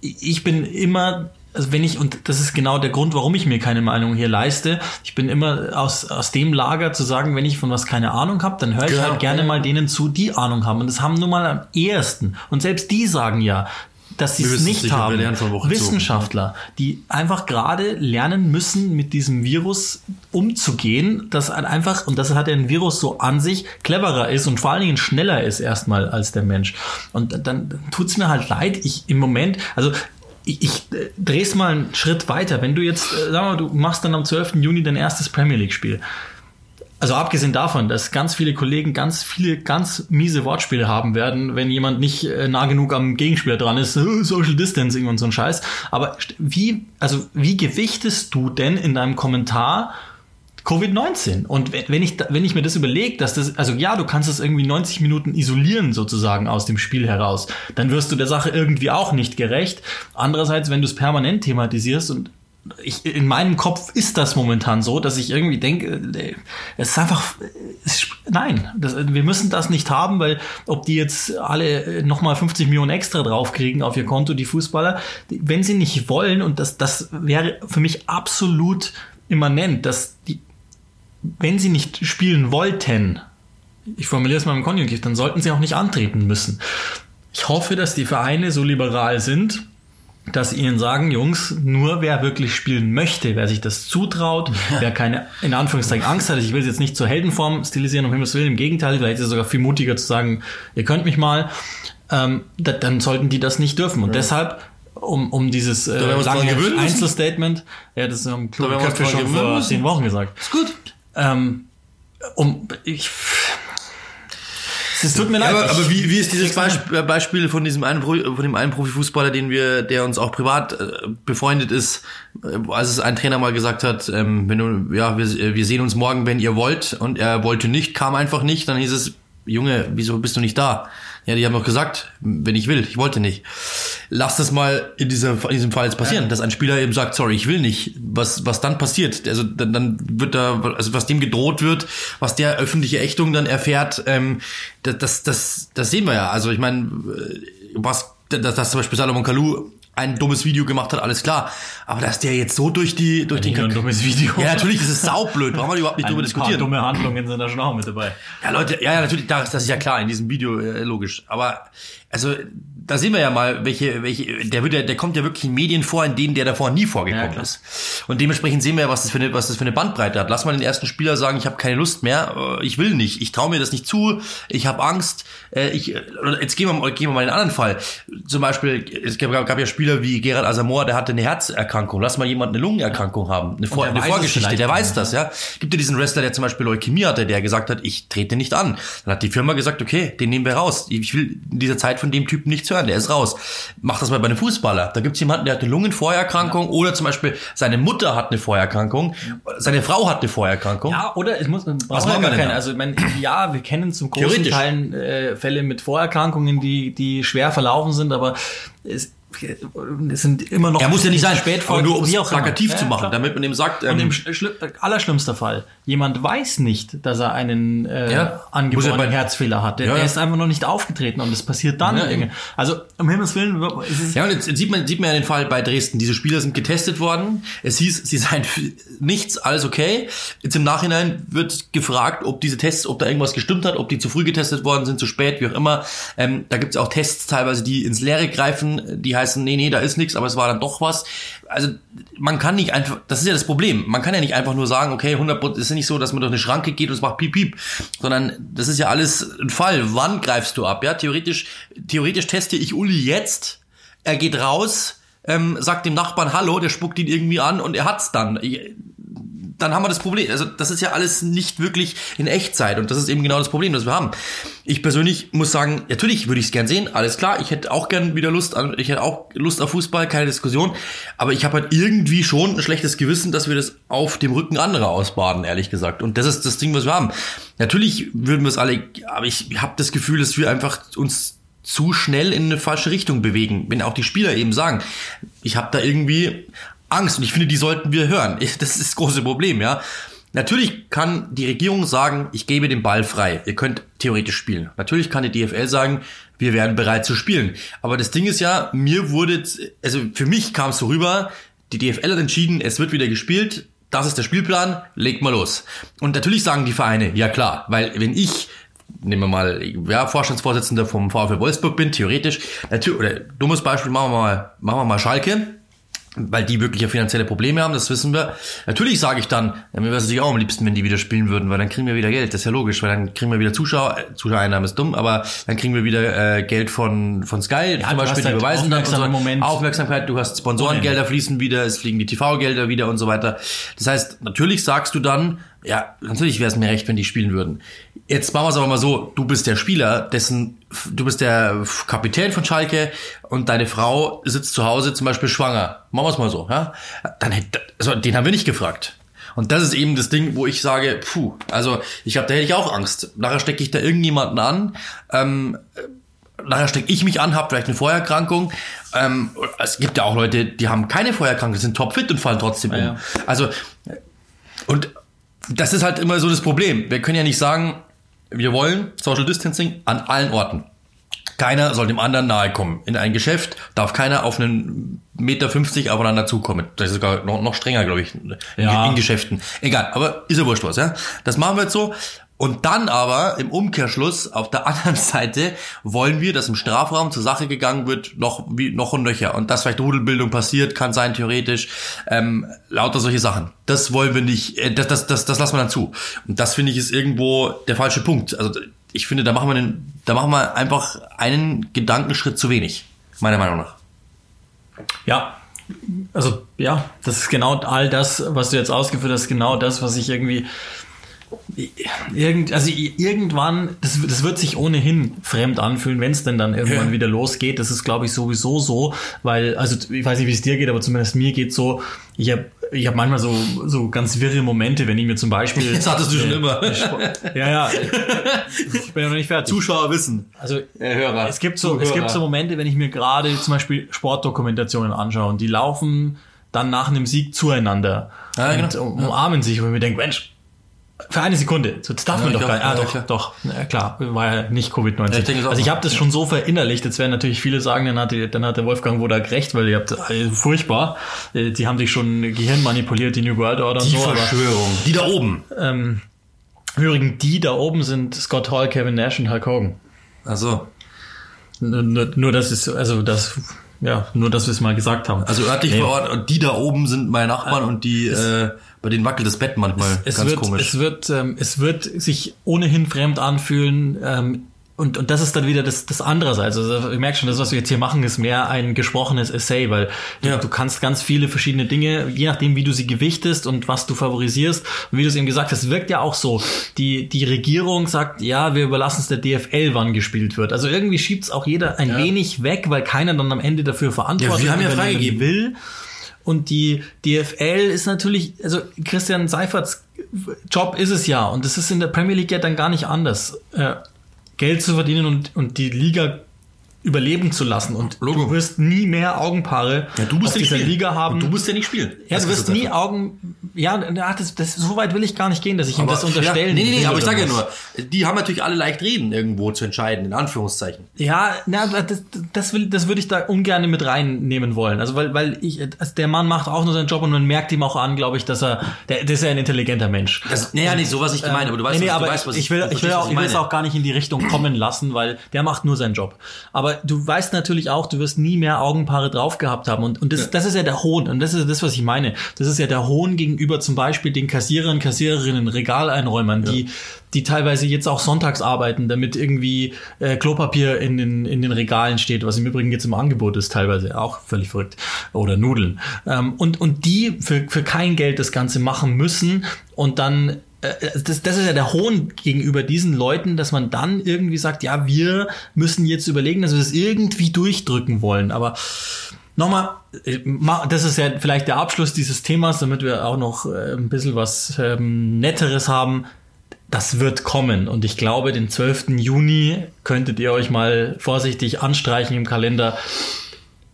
Ich bin immer also wenn ich, und das ist genau der Grund, warum ich mir keine Meinung hier leiste, ich bin immer aus, aus dem Lager zu sagen, wenn ich von was keine Ahnung habe, dann höre ich Genau. halt gerne mal denen zu, die Ahnung haben. Und das haben nun mal am ehesten. Und selbst die sagen ja, dass sie es es nicht haben. Woche zu. Wissenschaftler, die einfach gerade lernen müssen, mit diesem Virus umzugehen, das halt einfach, und das hat ja ein Virus so an sich, cleverer ist und vor allen Dingen schneller ist erstmal als der Mensch. Und dann tut's mir halt leid, ich im Moment, also ich, ich äh, dreh's mal einen Schritt weiter. Wenn du jetzt, äh, sag mal, du machst dann am 12. Juni dein erstes Premier League-Spiel. Also abgesehen davon, dass ganz viele Kollegen ganz viele ganz miese Wortspiele haben werden, wenn jemand nicht äh, nah genug am Gegenspieler dran ist, äh, Social Distancing und so ein Scheiß. Aber wie, also wie gewichtest du denn in deinem Kommentar Covid-19? Und wenn- ich, wenn ich mir das überlege, dass das, also ja, du kannst das irgendwie 90 Minuten isolieren sozusagen aus dem Spiel heraus, dann wirst du der Sache irgendwie auch nicht gerecht. Andererseits, wenn du es permanent thematisierst und ich, in meinem Kopf ist das momentan so, dass ich irgendwie denke, äh, es ist einfach, es, nein, das, wir müssen das nicht haben, weil ob die jetzt alle nochmal 50 Millionen extra draufkriegen auf ihr Konto, die Fußballer, wenn sie nicht wollen, und das, das wäre für mich absolut immanent, dass die, wenn sie nicht spielen wollten, ich formuliere es mal im Konjunktiv, dann sollten sie auch nicht antreten müssen. Ich hoffe, dass die Vereine so liberal sind dass ihnen sagen, Jungs, nur wer wirklich spielen möchte, wer sich das zutraut, wer keine, in Anführungszeichen, Angst hat, ich will es jetzt nicht zur Heldenform stilisieren, um Himmels Willen, im Gegenteil, vielleicht ist es sogar viel mutiger zu sagen, ihr könnt mich mal, ähm, da, dann sollten die das nicht dürfen. Und ja. deshalb um, um dieses äh, lange Einzelstatement, ja, das haben Köpfe schon vor zehn Wochen gesagt. Ist gut. Ähm, um, ich, es tut mir leid. aber, aber wie, wie ist dieses Beispiel, Beispiel von diesem einen, von dem einen Profifußballer, den wir, der uns auch privat äh, befreundet ist, äh, als es ein Trainer mal gesagt hat, ähm, wenn du, ja, wir, wir sehen uns morgen, wenn ihr wollt, und er wollte nicht, kam einfach nicht, dann hieß es, Junge, wieso bist du nicht da? Ja, die haben doch gesagt, wenn ich will, ich wollte nicht. Lass das mal in diesem, in diesem Fall jetzt passieren, ja. dass ein Spieler eben sagt, sorry, ich will nicht. Was, was dann passiert? Also dann, dann wird da, also was dem gedroht wird, was der öffentliche Ächtung dann erfährt, ähm, das, das, das, das sehen wir ja. Also ich meine, äh, was, dass, dass zum Beispiel Salomon Kalou ein dummes Video gemacht hat, alles klar. Aber dass der jetzt so durch die durch ja, den ein dummes Video. Ja, natürlich, das ist saublöd. Brauchen wir überhaupt nicht drüber diskutieren. dumme Handlungen sind da schon auch mit dabei. Ja, Leute, ja, ja, natürlich, das, das ist ja klar in diesem Video äh, logisch. Aber also da sehen wir ja mal, welche, welche, der wird ja, der kommt ja wirklich in Medien vor, in denen der davor nie vorgekommen ja, ist. Und dementsprechend sehen wir ja, was das für eine, was das für eine Bandbreite hat. Lass mal den ersten Spieler sagen, ich habe keine Lust mehr, äh, ich will nicht, ich traue mir das nicht zu, ich habe Angst. Äh, ich, jetzt gehen wir, gehen wir mal in einen anderen Fall. Zum Beispiel, es gab, gab ja Spieler wie Gerard Asamoah, der hatte eine Herzerkrankung. Lass mal jemand eine Lungenerkrankung haben, eine, Vor eine Vorgeschichte, der weiß das, ja. Gibt ja diesen Wrestler, der zum Beispiel Leukämie hatte, der gesagt hat, ich trete nicht an. Dann hat die Firma gesagt, okay, den nehmen wir raus. Ich will in dieser Zeit von dem Typen nichts hören, der ist raus. Mach das mal bei einem Fußballer. Da gibt's jemanden, der hat eine Lungenvorerkrankung ja. oder zum Beispiel seine Mutter hat eine Vorerkrankung, seine Frau hat eine Vorerkrankung. Ja, oder es muss, was machen wir denn? Also, ich meine, ja, wir kennen zum großen Teil äh, Fälle mit Vorerkrankungen, die, die schwer verlaufen sind, aber es, es sind immer noch. Er muss ja nicht sein, spät vor, nur um es plakativ zu machen, ja, damit man ihm sagt. Ähm, Und im allerschlimmster Fall, jemand weiß nicht, dass er einen äh, ja, angeborenen Herzfehler hat. Der, ja, der, ist einfach noch nicht aufgetreten und es passiert dann. also um Himmels Willen. Ist es ja, und jetzt sieht man, sieht man ja den Fall bei Dresden. Diese Spieler sind getestet worden. Es hieß, sie seien nichts, alles okay. Jetzt im Nachhinein wird gefragt, ob diese Tests, ob da irgendwas gestimmt hat, ob die zu früh getestet worden sind, zu spät, wie auch immer. Ähm, da gibt es auch Tests teilweise, die ins Leere greifen, die heißen, nee, nee, da ist nichts, aber es war dann doch was. Also man kann nicht einfach, das ist ja das Problem, man kann ja nicht einfach nur sagen, okay, 100 ist ja nicht so, dass man durch eine Schranke geht und es macht piep piep, sondern das ist ja alles ein Fall. Wann greifst du ab? Ja, theoretisch, theoretisch teste ich Uli jetzt, er geht raus, ähm, sagt dem Nachbarn Hallo, der spuckt ihn irgendwie an und er hat's dann dann haben wir das Problem. Also das ist ja alles nicht wirklich in Echtzeit und das ist eben genau das Problem, das wir haben. Ich persönlich muss sagen, natürlich würde ich es gern sehen, alles klar. Ich hätte auch gern wieder Lust an, ich hätte auch Lust auf Fußball, keine Diskussion. Aber ich habe halt irgendwie schon ein schlechtes Gewissen, dass wir das auf dem Rücken anderer ausbaden, ehrlich gesagt. Und das ist das Ding, was wir haben. Natürlich würden wir es alle, aber ich habe das Gefühl, dass wir einfach uns zu schnell in eine falsche Richtung bewegen, wenn auch die Spieler eben sagen, ich habe da irgendwie Angst und ich finde, die sollten wir hören. Das ist das große Problem, ja. Natürlich kann die Regierung sagen, ich gebe den Ball frei. Ihr könnt theoretisch spielen. Natürlich kann die DFL sagen, wir wären bereit zu spielen. Aber das Ding ist ja, mir wurde, also für mich kam es so rüber, die DFL hat entschieden, es wird wieder gespielt. Das ist der Spielplan, legt mal los. Und natürlich sagen die Vereine, ja klar, weil wenn ich nehmen wir mal, ja, Vorstandsvorsitzender vom VfL Wolfsburg bin, theoretisch, natürlich, oder dummes Beispiel, machen wir mal, machen wir mal Schalke weil die wirklich finanzielle Probleme haben, das wissen wir. Natürlich sage ich dann, ja, mir wäre es natürlich auch am liebsten, wenn die wieder spielen würden, weil dann kriegen wir wieder Geld, das ist ja logisch, weil dann kriegen wir wieder Zuschauer, Zuschauereinnahmen ist dumm, aber dann kriegen wir wieder äh, Geld von von Sky, ja, zum Beispiel, die halt beweisen dann so Moment. Aufmerksamkeit, du hast Sponsorengelder fließen wieder, es fliegen die TV-Gelder wieder und so weiter. Das heißt, natürlich sagst du dann, ja, natürlich wäre es mir recht, wenn die spielen würden. Jetzt machen wir es aber mal so, du bist der Spieler, dessen, du bist der Kapitän von Schalke und deine Frau sitzt zu Hause zum Beispiel schwanger. Machen wir es mal so, ja? Dann hätte, also den haben wir nicht gefragt. Und das ist eben das Ding, wo ich sage, puh, also ich habe, da hätte ich auch Angst. Nachher stecke ich da irgendjemanden an, ähm, nachher stecke ich mich an, habe vielleicht eine Vorerkrankung. Ähm, es gibt ja auch Leute, die haben keine Vorerkrankung, sind topfit und fallen trotzdem um. Ja, ja. Also und das ist halt immer so das Problem. Wir können ja nicht sagen, wir wollen Social Distancing an allen Orten. Keiner soll dem anderen nahe kommen. In ein Geschäft darf keiner auf einen Meter 50 aufeinander zukommen. Das ist sogar noch, noch strenger, glaube ich, ja. in Geschäften. Egal, aber ist ja wurscht was, ja. Das machen wir jetzt so. Und dann aber im Umkehrschluss auf der anderen Seite wollen wir, dass im Strafraum zur Sache gegangen wird, noch wie noch und nöcher. Und dass vielleicht Rudelbildung passiert, kann sein theoretisch, ähm, lauter solche Sachen. Das wollen wir nicht, äh, das, das, das, das lassen wir dann zu. Und das finde ich ist irgendwo der falsche Punkt. Also ich finde, da machen wir den, da machen wir einfach einen Gedankenschritt zu wenig, meiner Meinung nach. Ja, also ja, das ist genau all das, was du jetzt ausgeführt hast, genau das, was ich irgendwie Irgend, also irgendwann, das, das wird sich ohnehin fremd anfühlen, wenn es denn dann irgendwann ja. wieder losgeht. Das ist, glaube ich, sowieso so, weil, also ich weiß nicht, wie es dir geht, aber zumindest mir geht so, ich habe ich hab manchmal so, so ganz wirre Momente, wenn ich mir zum Beispiel. Das hattest du äh, schon immer. ja, ja. Ich bin ja noch nicht fertig. Zuschauer wissen. Also äh, Hörer. Es gibt so, es gibt so Momente, wenn ich mir gerade zum Beispiel Sportdokumentationen anschaue und die laufen dann nach einem Sieg zueinander ja, und genau. umarmen sich, wo ich mir denke, Mensch, für eine Sekunde. Das darf ja, man doch gar nicht. Ah, ja, doch, klar. doch. Ja, klar, war ja nicht Covid-19. Ja, also ich habe das schon so verinnerlicht. Jetzt werden natürlich viele sagen, dann hat, die, dann hat der Wolfgang Wodak recht, weil ihr habt also furchtbar. Äh, die haben sich schon Gehirn manipuliert, die New World Order die und so. Die Verschwörung. Aber, die da oben. Ähm, Übrigens, die da oben sind Scott Hall, Kevin Nash und Hulk Hogan. Also. Nur, nur, nur das ist, also das ja, nur dass wir es mal gesagt haben. Also örtlich nee. vor Ort, die da oben sind meine Nachbarn äh, und die, äh, bei denen wackelt das Bett manchmal es, es ganz wird, komisch. Es wird, ähm, es wird sich ohnehin fremd anfühlen, ähm, und, und das ist dann wieder das, das andere Also ich merke schon, das, was wir jetzt hier machen, ist mehr ein gesprochenes Essay, weil ja. du, du, kannst ganz viele verschiedene Dinge, je nachdem, wie du sie gewichtest und was du favorisierst, und wie du es eben gesagt hast, wirkt ja auch so. Die, die Regierung sagt, ja, wir überlassen es der DFL, wann gespielt wird. Also irgendwie schiebt es auch jeder ein ja. wenig weg, weil keiner dann am Ende dafür verantwortlich ja, wir haben ja freigegeben. will. Und die DFL ist natürlich, also Christian Seiferts Job ist es ja, und das ist in der Premier League ja dann gar nicht anders. Äh, Geld zu verdienen und, und die Liga überleben zu lassen. Und Logo. du wirst nie mehr Augenpaare ja, du musst auf dieser spielen. Liga haben. Und du musst ja nicht spielen. Ja, du wirst nie Augen. Ja, das, das, so weit will ich gar nicht gehen, dass ich aber, ihm das unterstellen ja, Nee, nee, nee, aber ich sage ja nur, die haben natürlich alle leicht reden, irgendwo zu entscheiden, in Anführungszeichen. Ja, na, das, das, will, das würde ich da ungern mit reinnehmen wollen. Also, weil, weil ich, also der Mann macht auch nur seinen Job und man merkt ihm auch an, glaube ich, dass er, der, der ist ja ein intelligenter Mensch. Das, nee, ja, nicht so, was ich gemeint, aber du weißt, nee, nee, was, aber du weißt, was ich, ich will, ich will, auch, ich will es auch gar nicht in die Richtung kommen lassen, weil der macht nur seinen Job. Aber du weißt natürlich, auch, du wirst nie mehr Augenpaare drauf gehabt haben. Und, und das, ja. das ist ja der Hohn. Und das ist das, was ich meine. Das ist ja der Hohn gegenüber zum Beispiel den Kassierern, Kassiererinnen, Regaleinräumern, ja. die, die teilweise jetzt auch sonntags arbeiten, damit irgendwie äh, Klopapier in den, in den Regalen steht, was im Übrigen jetzt im Angebot ist, teilweise auch völlig verrückt. Oder Nudeln. Ähm, und, und die für, für kein Geld das Ganze machen müssen und dann das, das ist ja der Hohn gegenüber diesen Leuten, dass man dann irgendwie sagt, ja, wir müssen jetzt überlegen, dass wir das irgendwie durchdrücken wollen. Aber nochmal, äh, das ist ja vielleicht der Abschluss dieses Themas, damit wir auch noch äh, ein bisschen was ähm, Netteres haben. Das wird kommen und ich glaube, den 12. Juni könntet ihr euch mal vorsichtig anstreichen im Kalender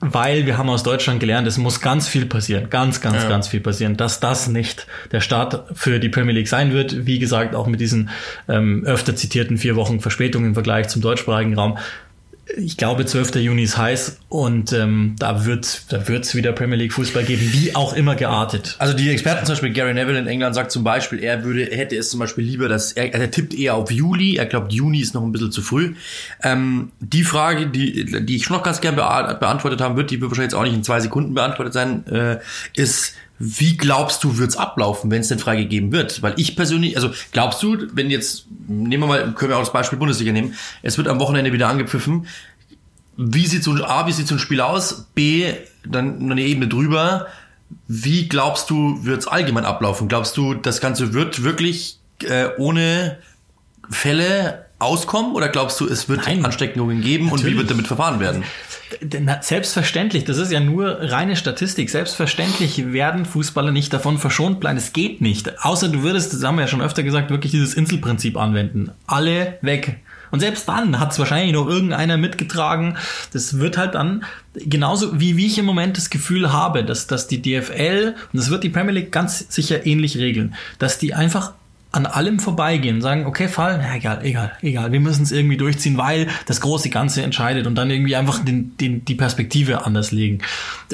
weil wir haben aus Deutschland gelernt, es muss ganz viel passieren, ganz, ganz, ja. ganz viel passieren, dass das nicht der Start für die Premier League sein wird. Wie gesagt, auch mit diesen ähm, öfter zitierten vier Wochen Verspätung im Vergleich zum deutschsprachigen Raum ich glaube, 12. Juni ist heiß und ähm, da wird da wird's wieder Premier League Fußball geben, wie auch immer geartet. Also die Experten zum Beispiel, Gary Neville in England sagt zum Beispiel, er würde, hätte es zum Beispiel lieber, dass er, er tippt eher auf Juli, er glaubt, Juni ist noch ein bisschen zu früh. Ähm, die Frage, die, die ich schon noch ganz gern beantwortet haben wird, die wird wahrscheinlich jetzt auch nicht in zwei Sekunden beantwortet sein, äh, ist, wie glaubst du, wird's ablaufen, wenn es denn freigegeben wird? Weil ich persönlich, also glaubst du, wenn jetzt, nehmen wir mal, können wir auch das Beispiel Bundesliga nehmen, es wird am Wochenende wieder angepfiffen, wie sieht so ein A, wie sieht so ein Spiel aus? B, dann eine Ebene drüber. Wie glaubst du, wird's allgemein ablaufen? Glaubst du, das Ganze wird wirklich äh, ohne Fälle auskommen oder glaubst du, es wird Nein, Ansteckungen geben natürlich. und wie wird damit verfahren werden? Selbstverständlich, das ist ja nur reine Statistik. Selbstverständlich werden Fußballer nicht davon verschont bleiben. Es geht nicht. Außer du würdest, das haben wir ja schon öfter gesagt, wirklich dieses Inselprinzip anwenden. Alle weg. Und selbst dann hat es wahrscheinlich noch irgendeiner mitgetragen. Das wird halt dann genauso wie, wie ich im Moment das Gefühl habe, dass, dass die DFL, und das wird die Premier League ganz sicher ähnlich regeln, dass die einfach an allem vorbeigehen, sagen, okay, Fall, na, egal, egal, egal, wir müssen es irgendwie durchziehen, weil das große Ganze entscheidet und dann irgendwie einfach den, den, die Perspektive anders legen.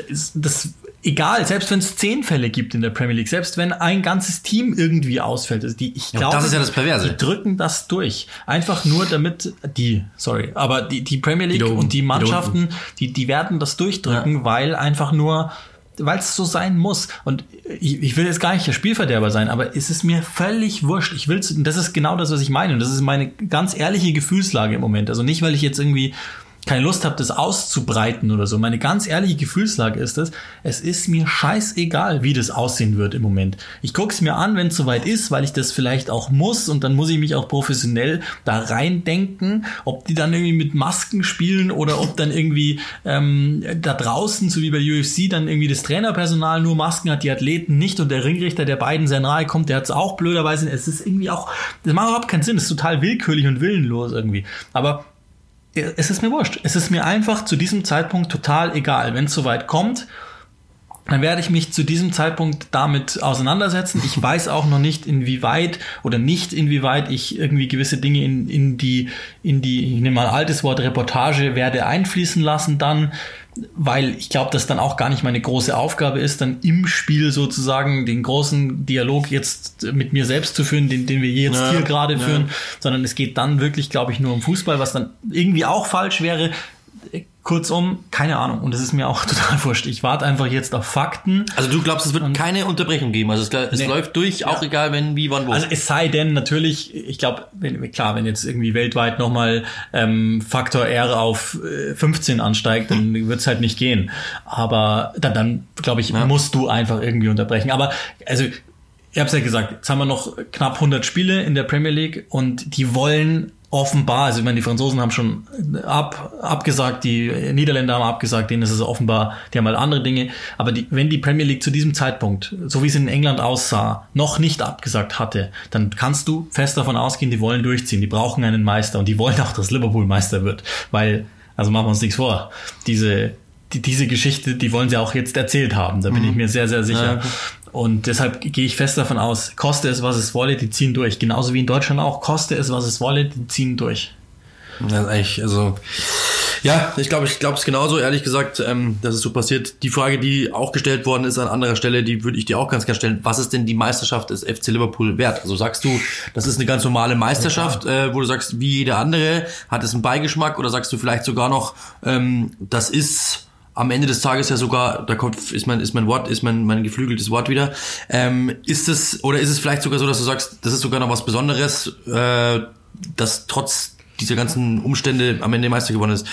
Das, das egal, selbst wenn es zehn Fälle gibt in der Premier League, selbst wenn ein ganzes Team irgendwie ausfällt, also die, ich glaube, das ist ja das Perverse. die drücken das durch. Einfach nur damit, die, sorry, aber die, die Premier League Die und die Mannschaften, die, die werden das durchdrücken, weil einfach nur, weil es so sein muss. Und ich, ich will jetzt gar nicht der Spielverderber sein, aber es ist mir völlig wurscht. Ich will's, und das ist genau das, was ich meine. Und das ist meine ganz ehrliche Gefühlslage im Moment. Also nicht, weil ich jetzt irgendwie keine Lust habe, das auszubreiten oder so. Meine ganz ehrliche Gefühlslage ist das, es ist mir scheißegal, wie das aussehen wird im Moment. Ich gucke es mir an, wenn es soweit ist, weil ich das vielleicht auch muss und dann muss ich mich auch professionell da reindenken, ob die dann irgendwie mit Masken spielen oder ob dann irgendwie ähm, da draußen, so wie bei UFC, dann irgendwie das Trainerpersonal nur Masken hat, die Athleten nicht und der Ringrichter, der beiden sehr nahe kommt, der hat es auch blöderweise. Es ist irgendwie auch, das macht überhaupt keinen Sinn, es ist total willkürlich und willenlos irgendwie. Aber es ist mir wurscht. Es ist mir einfach zu diesem Zeitpunkt total egal. Wenn es soweit kommt, dann werde ich mich zu diesem Zeitpunkt damit auseinandersetzen. Ich weiß auch noch nicht, inwieweit oder nicht inwieweit ich irgendwie gewisse Dinge in, in die, in die, ich nehme mal ein altes Wort, Reportage werde einfließen lassen dann, weil ich glaube, dass dann auch gar nicht meine große Aufgabe ist, dann im Spiel sozusagen den großen Dialog jetzt mit mir selbst zu führen, den, den wir jetzt Ja, hier gerade ja. führen, sondern es geht dann wirklich, glaube ich, nur um Fußball, was dann irgendwie auch falsch wäre. Kurzum, keine Ahnung. Und es ist mir auch total wurscht. Ich warte einfach jetzt auf Fakten. Also du glaubst, es wird keine Unterbrechung geben. Also es, es Nee. läuft durch, auch egal wenn, wie, wann, wo. Also es sei denn natürlich, ich glaube, wenn, klar, wenn jetzt irgendwie weltweit nochmal ähm, Faktor R auf äh, 15 ansteigt, dann wird's halt nicht gehen. Aber dann, dann glaube ich, musst du einfach irgendwie unterbrechen. Aber also, ich habe ja gesagt, jetzt haben wir noch knapp 100 Spiele in der Premier League und die wollen offenbar, also ich meine, die Franzosen haben schon ab, abgesagt, die Niederländer haben abgesagt, denen ist es offenbar, die haben halt andere Dinge. Aber die, wenn die Premier League zu diesem Zeitpunkt, so wie es in England aussah, noch nicht abgesagt hatte, dann kannst du fest davon ausgehen, die wollen durchziehen, die brauchen einen Meister und die wollen auch, dass Liverpool Meister wird. Weil, also machen wir uns nichts vor, diese, die, diese Geschichte, die wollen sie auch jetzt erzählt haben, da bin ich mir sehr, sehr sicher. Ja. Und deshalb gehe ich fest davon aus, koste es, was es wolle, die ziehen durch. Genauso wie in Deutschland auch, koste es, was es wolle, die ziehen durch. Ist eigentlich, also ja, ich glaube, ich glaube es genauso, ehrlich gesagt, ähm, dass es so passiert. Die Frage, die auch gestellt worden ist an anderer Stelle, die würde ich dir auch ganz gerne stellen. Was ist denn die Meisterschaft des FC Liverpool wert? Also sagst du, das ist eine ganz normale Meisterschaft, äh, wo du sagst, wie jede andere, hat es einen Beigeschmack oder sagst du vielleicht sogar noch, ähm, das ist am Ende des Tages ja sogar, da kommt, ist mein, ist mein Wort, ist mein, mein geflügeltes Wort wieder. Ähm, ist es, oder ist es vielleicht sogar so, dass du sagst, das ist sogar noch was Besonderes, äh, dass trotz dieser ganzen Umstände am Ende Meister geworden ist.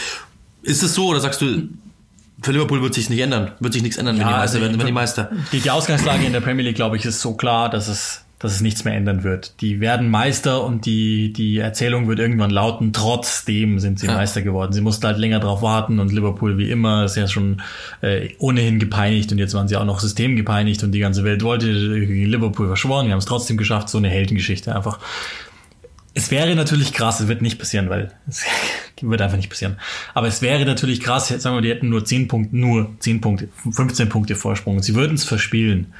Ist es so, oder sagst du, für Liverpool wird sich nicht ändern, wird sich nichts ändern, wenn die Meister also werden, wenn die Meister. Die, die Ausgangslage in der Premier League, glaube ich, ist so klar, dass es, dass es nichts mehr ändern wird. Die werden Meister und die, die Erzählung wird irgendwann lauten, trotzdem sind sie Ja. Meister geworden. Sie mussten halt länger drauf warten und Liverpool wie immer ist ja schon äh, ohnehin gepeinigt und jetzt waren sie auch noch systemgepeinigt und die ganze Welt wollte gegen Liverpool verschworen. Die haben es trotzdem geschafft, so eine Heldengeschichte einfach. Es wäre natürlich krass, es wird nicht passieren, weil es wird einfach nicht passieren. Aber es wäre natürlich krass, sagen wir, die hätten nur 10 Punkte, nur 10 Punkte, 15 Punkte Vorsprung. und Sie würden es verspielen.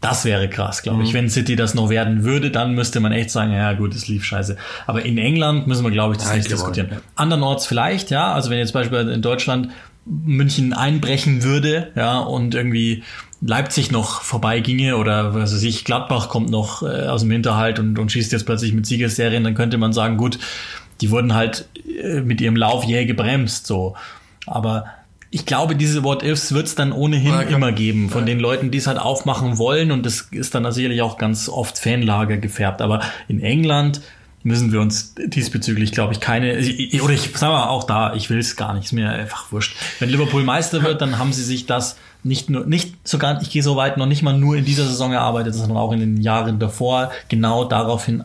Das wäre krass, glaube Mhm. ich. Wenn City das noch werden würde, dann müsste man echt sagen, ja gut, es lief scheiße. Aber in England müssen wir, glaube ich, das Ja, ich nicht diskutieren. ja. Andernorts vielleicht, ja. Also wenn jetzt beispielsweise in Deutschland München einbrechen würde, ja, und irgendwie Leipzig noch vorbeiginge oder was weiß ich, Gladbach kommt noch äh, aus dem Hinterhalt und, und schießt jetzt plötzlich mit Siegesserien, dann könnte man sagen, gut, die wurden halt äh, mit ihrem Lauf jäh gebremst, so. Aber ich glaube, diese What-Ifs wird es dann ohnehin Ja, immer geben, von den Leuten, die es halt aufmachen wollen und das ist dann sicherlich auch ganz oft Fanlager gefärbt. Aber in England müssen wir uns diesbezüglich, glaube ich, keine, oder ich sag mal auch da, ich will es gar nicht, ist mir einfach wurscht. Wenn Liverpool Meister wird, dann haben sie sich das nicht nur, nicht sogar, ich gehe so weit, noch nicht mal nur in dieser Saison erarbeitet, sondern auch in den Jahren davor genau daraufhin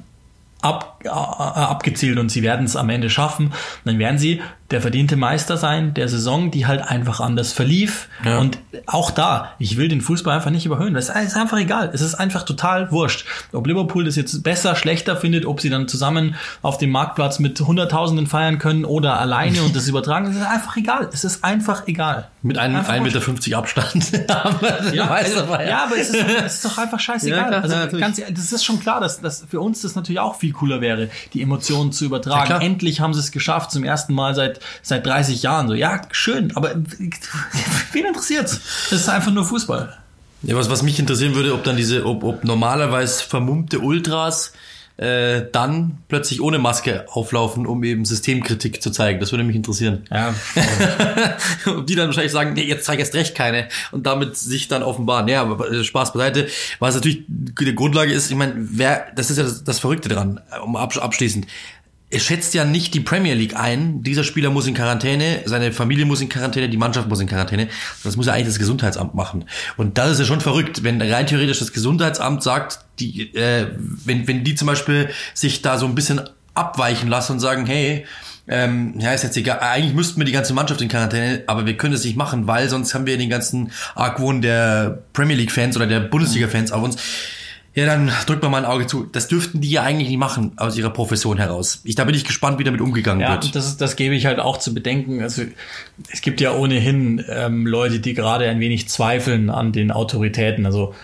ab, äh, abgezielt und sie werden es am Ende schaffen. Dann werden sie der verdiente Meister sein der Saison, die halt einfach anders verlief. Ja. Und auch da, ich will den Fußball einfach nicht überhöhen. Das ist einfach egal. Es ist einfach total wurscht. Ob Liverpool das jetzt besser, schlechter findet, ob sie dann zusammen auf dem Marktplatz mit Hunderttausenden feiern können oder alleine und das übertragen, es ist einfach egal. Es ist einfach egal. Mit einem Einfach 1,50 Meter Abstand. ja, also, ja, aber es ist, es ist doch einfach scheißegal. Ja, klar, also ganz das ist schon klar, dass, dass für uns das natürlich auch viel cooler wäre, die Emotionen zu übertragen. Endlich haben sie es geschafft, zum ersten Mal seit seit, seit 30 Jahren. So, ja, schön, aber wen interessiert's? Das ist einfach nur Fußball. Ja, was, was mich interessieren würde, ob dann diese, ob, ob normalerweise vermummte Ultras äh, dann plötzlich ohne Maske auflaufen, um eben Systemkritik zu zeigen. Das würde mich interessieren. Ja. Ob die dann wahrscheinlich sagen, nee, jetzt zeige ich erst recht keine und damit sich dann offenbaren. Ja, aber äh, Spaß beiseite. Was natürlich die Grundlage ist, ich meine, wer, das ist ja das, das Verrückte dran, um abschließend es schätzt ja nicht die Premier League ein. Dieser Spieler muss in Quarantäne, seine Familie muss in Quarantäne, die Mannschaft muss in Quarantäne. Das muss ja eigentlich das Gesundheitsamt machen. Und das ist ja schon verrückt, wenn rein theoretisch das Gesundheitsamt sagt, die, äh, wenn, wenn die zum Beispiel sich da so ein bisschen abweichen lassen und sagen, hey, ähm, ja, ist jetzt egal. Eigentlich müssten wir die ganze Mannschaft in Quarantäne, aber wir können das nicht machen, weil sonst haben wir den ganzen Argwohn der Premier League Fans oder der Bundesliga Fans auf uns. Ja, dann drückt man mal ein Auge zu. Das dürften die ja eigentlich nicht machen aus ihrer Profession heraus. Ich, da bin ich gespannt, wie damit umgegangen ja, wird. Das, das gebe ich halt auch zu bedenken. Also es gibt ja ohnehin ähm, Leute, die gerade ein wenig zweifeln an den Autoritäten. Also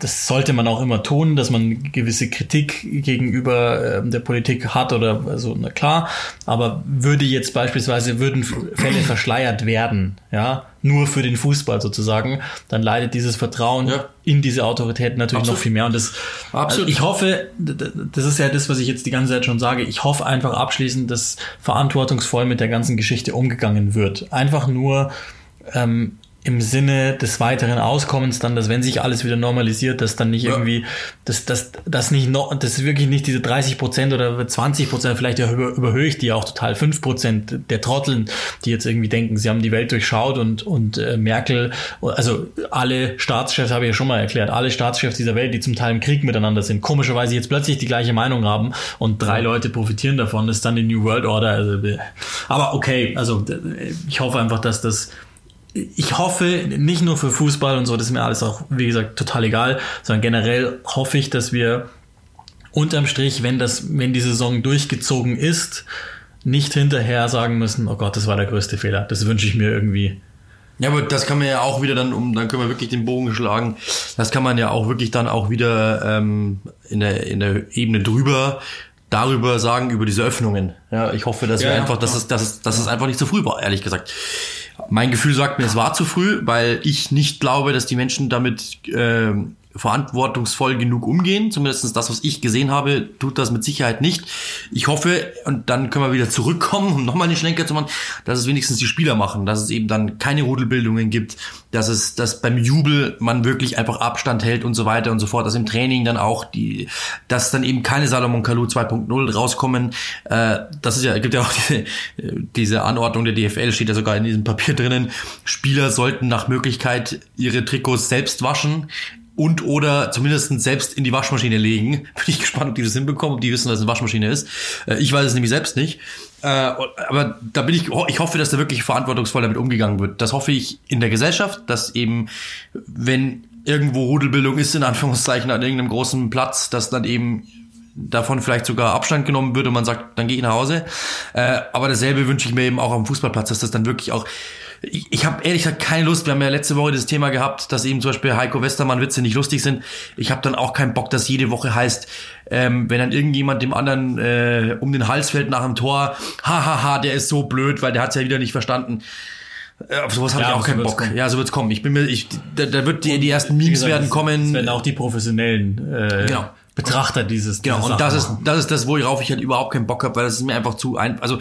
das sollte man auch immer tun, dass man gewisse Kritik gegenüber äh, der Politik hat oder also na klar, aber würde jetzt beispielsweise würden Fälle verschleiert werden, ja, nur für den Fußball sozusagen, dann leidet dieses Vertrauen ja. in diese Autorität natürlich Absolut. noch viel mehr und das Absolut. Also ich hoffe, das ist ja das, was ich jetzt die ganze Zeit schon sage, ich hoffe einfach abschließend, dass verantwortungsvoll mit der ganzen Geschichte umgegangen wird. Einfach nur ähm, im Sinne des weiteren Auskommens dann, dass wenn sich alles wieder normalisiert, dass dann nicht ja. irgendwie, dass dass das nicht noch, das ist wirklich nicht diese 30 Prozent oder 20 Prozent, vielleicht über, überhöhe ich die auch total, 5 Prozent der Trotteln, die jetzt irgendwie denken, sie haben die Welt durchschaut und, und äh, Merkel, also alle Staatschefs, habe ich ja schon mal erklärt, alle Staatschefs dieser Welt, die zum Teil im Krieg miteinander sind, komischerweise jetzt plötzlich die gleiche Meinung haben und drei Leute profitieren davon, das ist dann die New World Order. Also, aber okay, also ich hoffe einfach, dass das ich hoffe, nicht nur für Fußball und so, das ist mir alles auch, wie gesagt, total egal, sondern generell hoffe ich, dass wir unterm Strich, wenn das, wenn die Saison durchgezogen ist, nicht hinterher sagen müssen, oh Gott, das war der größte Fehler. Das wünsche ich mir irgendwie. Ja, aber das kann man ja auch wieder dann, um, dann können wir wirklich den Bogen schlagen. Das kann man ja auch wirklich dann auch wieder ähm, in, der, in der Ebene drüber darüber sagen, über diese Öffnungen. Ja, ich hoffe, dass ja, wir einfach, dass es, dass es, dass es einfach nicht zu früh war, ehrlich gesagt. Mein Gefühl sagt mir, es war zu früh, weil ich nicht glaube, dass die Menschen damit äh, verantwortungsvoll genug umgehen. Zumindest das, was ich gesehen habe, tut das mit Sicherheit nicht. Ich hoffe, und dann können wir wieder zurückkommen, um nochmal den Schlenker zu machen, dass es wenigstens die Spieler machen, dass es eben dann keine Rudelbildungen gibt, dass es, dass beim Jubel man wirklich einfach Abstand hält und so weiter und so fort, dass im Training dann auch die, dass dann eben keine Salomon Kalou 2.0 rauskommen. Äh, das ist ja, gibt ja auch diese, diese Anordnung der DFL, steht ja sogar in diesem Papier drinnen. Spieler sollten nach Möglichkeit ihre Trikots selbst waschen und oder zumindest selbst in die Waschmaschine legen. Bin ich gespannt, ob die das hinbekommen, ob die wissen, was eine Waschmaschine ist. Äh, ich weiß es nämlich selbst nicht. Äh, aber da bin ich, ich hoffe, dass da wirklich verantwortungsvoll damit umgegangen wird. Das hoffe ich in der Gesellschaft, dass eben, wenn irgendwo Rudelbildung ist, in Anführungszeichen, an irgendeinem großen Platz, dass dann eben davon vielleicht sogar Abstand genommen wird und man sagt, dann gehe ich nach Hause. Äh, aber dasselbe wünsche ich mir eben auch am Fußballplatz, dass das dann wirklich auch ich, ich habe ehrlich gesagt keine Lust. Wir haben ja letzte Woche das Thema gehabt, dass eben zum Beispiel Heiko Westermann Witze nicht lustig sind. Ich habe dann auch keinen Bock, dass jede Woche heißt, ähm, wenn dann irgendjemand dem anderen äh, um den Hals fällt nach dem Tor, hahaha, ha, ha, der ist so blöd, weil der hat's ja wieder nicht verstanden. Äh, auf sowas habe ja, ich auch keinen Bock. Kommen. Ja, so wird's kommen. Ich bin mir, ich, da, da wird die, die ersten Memes gesagt, werden kommen. Das werden auch die professionellen äh, genau. Betrachter dieses. Genau. Und das ist das ist das, worauf ich halt überhaupt keinen Bock habe, weil das ist mir einfach zu ein. Also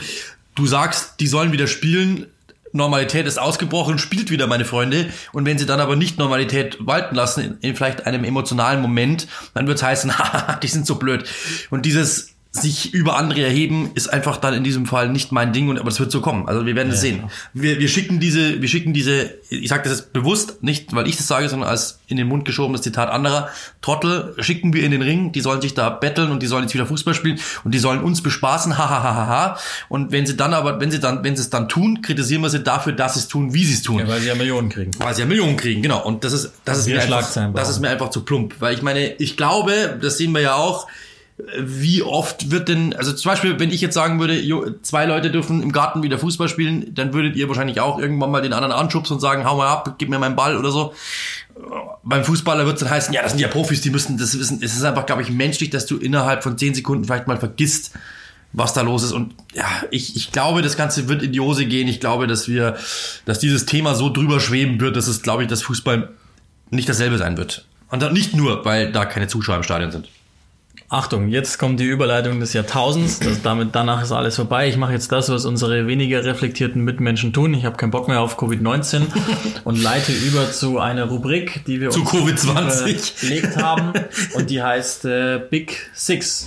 du sagst, die sollen wieder spielen Normalität ist ausgebrochen, spielt wieder meine Freunde. Und wenn sie dann aber nicht Normalität walten lassen, in, in vielleicht einem emotionalen Moment, dann wird es heißen, haha, die sind so blöd. Und dieses sich über andere erheben, ist einfach dann in diesem Fall nicht mein Ding, und aber es wird so kommen. Also wir werden es ja, sehen. Wir, wir schicken diese, wir schicken diese, ich sage das jetzt bewusst, nicht weil ich das sage, sondern als in den Mund geschobenes Zitat anderer, Trottel schicken wir in den Ring, die sollen sich da betteln und die sollen jetzt wieder Fußball spielen und die sollen uns bespaßen, hahaha. Und wenn sie dann aber, wenn sie dann, wenn sie es dann tun, kritisieren wir sie dafür, dass sie es tun, wie sie es tun. Ja, weil sie ja Millionen kriegen. Weil sie ja Millionen kriegen, genau. Und das ist, das ist mir einfach, das ist mir einfach zu plump. Weil ich meine, ich glaube, das sehen wir ja auch, wie oft wird denn, also zum Beispiel, wenn ich jetzt sagen würde, zwei Leute dürfen im Garten wieder Fußball spielen, dann würdet ihr wahrscheinlich auch irgendwann mal den anderen anschubsen und sagen, hau mal ab, gib mir meinen Ball oder so. Beim Fußballer wird es dann heißen, ja, das sind ja Profis, die müssen das wissen. Es ist einfach, glaube ich, menschlich, dass du innerhalb von zehn Sekunden vielleicht mal vergisst, was da los ist. Und ja, ich, ich glaube, das Ganze wird in die Hose gehen. Ich glaube, dass wir, dass dieses Thema so drüber schweben wird, dass es, glaube ich, dass Fußball nicht dasselbe sein wird. Und nicht nur, weil da keine Zuschauer im Stadion sind. Achtung, jetzt kommt die Überleitung des Jahrtausends. Das, damit danach ist alles vorbei. Ich mache jetzt das, was unsere weniger reflektierten Mitmenschen tun. Ich habe keinen Bock mehr auf Covid-19 und leite über zu einer Rubrik, die wir zu uns Covid-20 gelegt haben und die heißt äh, Big Six.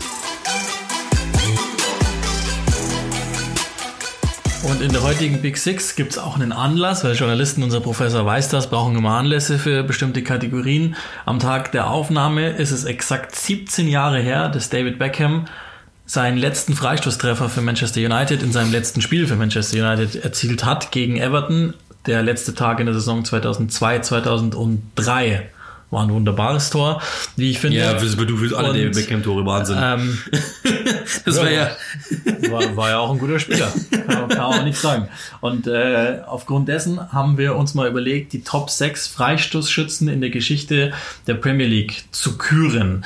Und in der heutigen Big Six gibt es auch einen Anlass, weil Journalisten, unser Professor weiß das, brauchen immer Anlässe für bestimmte Kategorien. Am Tag der Aufnahme ist es exakt 17 Jahre her, dass David Beckham seinen letzten Freistoßtreffer für Manchester United in seinem letzten Spiel für Manchester United erzielt hat gegen Everton. Der letzte Tag in der Saison 2002, 2003 war ein wunderbares Tor, wie ich finde. Ja, du fühlst alle David Beckham-Tore Wahnsinn. Ähm, das war ja, war, war ja auch ein guter Spieler, kann, kann man auch nicht sagen. Und äh, aufgrund dessen haben wir uns mal überlegt, die Top 6 Freistoßschützen in der Geschichte der Premier League zu küren.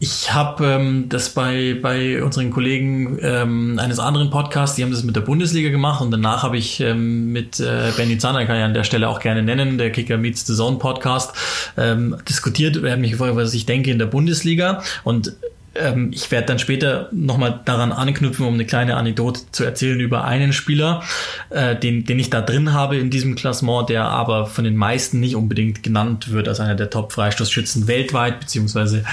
Ich habe ähm, das bei, bei unseren Kollegen ähm, eines anderen Podcasts, die haben das mit der Bundesliga gemacht und danach habe ich ähm, mit äh, Benny Zander, kann ich an der Stelle auch gerne nennen, der Kicker Meets the Zone Podcast, ähm, diskutiert. Er hat mich gefragt, was ich denke in der Bundesliga und ähm, ich werde dann später nochmal daran anknüpfen, um eine kleine Anekdote zu erzählen über einen Spieler, äh, den, den ich da drin habe in diesem Klassement, der aber von den meisten nicht unbedingt genannt wird als einer der Top-Freistoßschützen weltweit, beziehungsweise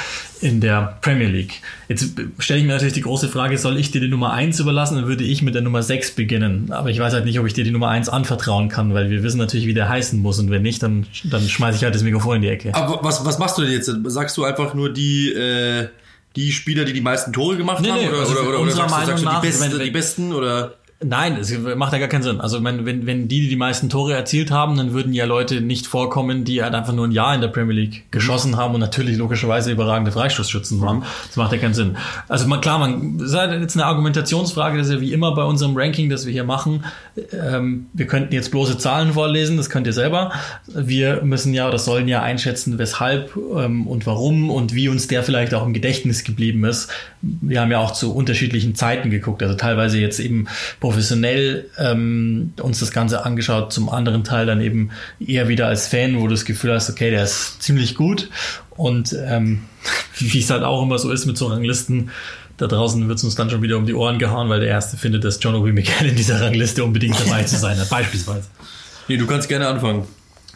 in der Premier League. Jetzt stelle ich mir natürlich die große Frage, soll ich dir die Nummer 1 überlassen? Dann würde ich mit der Nummer 6 beginnen. Aber ich weiß halt nicht, ob ich dir die Nummer 1 anvertrauen kann, weil wir wissen natürlich, wie der heißen muss. Und wenn nicht, dann, dann schmeiße ich halt das Mikrofon in die Ecke. Aber was, was machst du denn jetzt? Sagst du einfach nur die... Äh die Spieler, die die meisten Tore gemacht nee, haben? Nee, oder, also oder, oder, oder sagst, du, sagst du die, besten, die besten oder? Nein, es macht ja gar keinen Sinn. Also wenn, wenn, wenn die, die die meisten Tore erzielt haben, dann würden ja Leute nicht vorkommen, die halt einfach nur ein Jahr in der Premier League geschossen haben und natürlich logischerweise überragende Freistoßschützen waren. Das macht ja keinen Sinn. Also man, klar, man, das ist halt jetzt eine Argumentationsfrage, das ist ja wie immer bei unserem Ranking, das wir hier machen. Ähm, wir könnten jetzt bloße Zahlen vorlesen, das könnt ihr selber. Wir müssen ja oder sollen ja einschätzen, weshalb ähm, und warum und wie uns der vielleicht auch im Gedächtnis geblieben ist. Wir haben ja auch zu unterschiedlichen Zeiten geguckt, also teilweise jetzt eben professionell ähm, uns das Ganze angeschaut, zum anderen Teil dann eben eher wieder als Fan, wo du das Gefühl hast, okay, der ist ziemlich gut. Und ähm, wie es halt auch immer so ist mit so Ranglisten, da draußen wird es uns dann schon wieder um die Ohren gehauen, weil der Erste findet, dass John Obi Michael in dieser Rangliste unbedingt dabei zu sein hat, beispielsweise. Nee, du kannst gerne anfangen.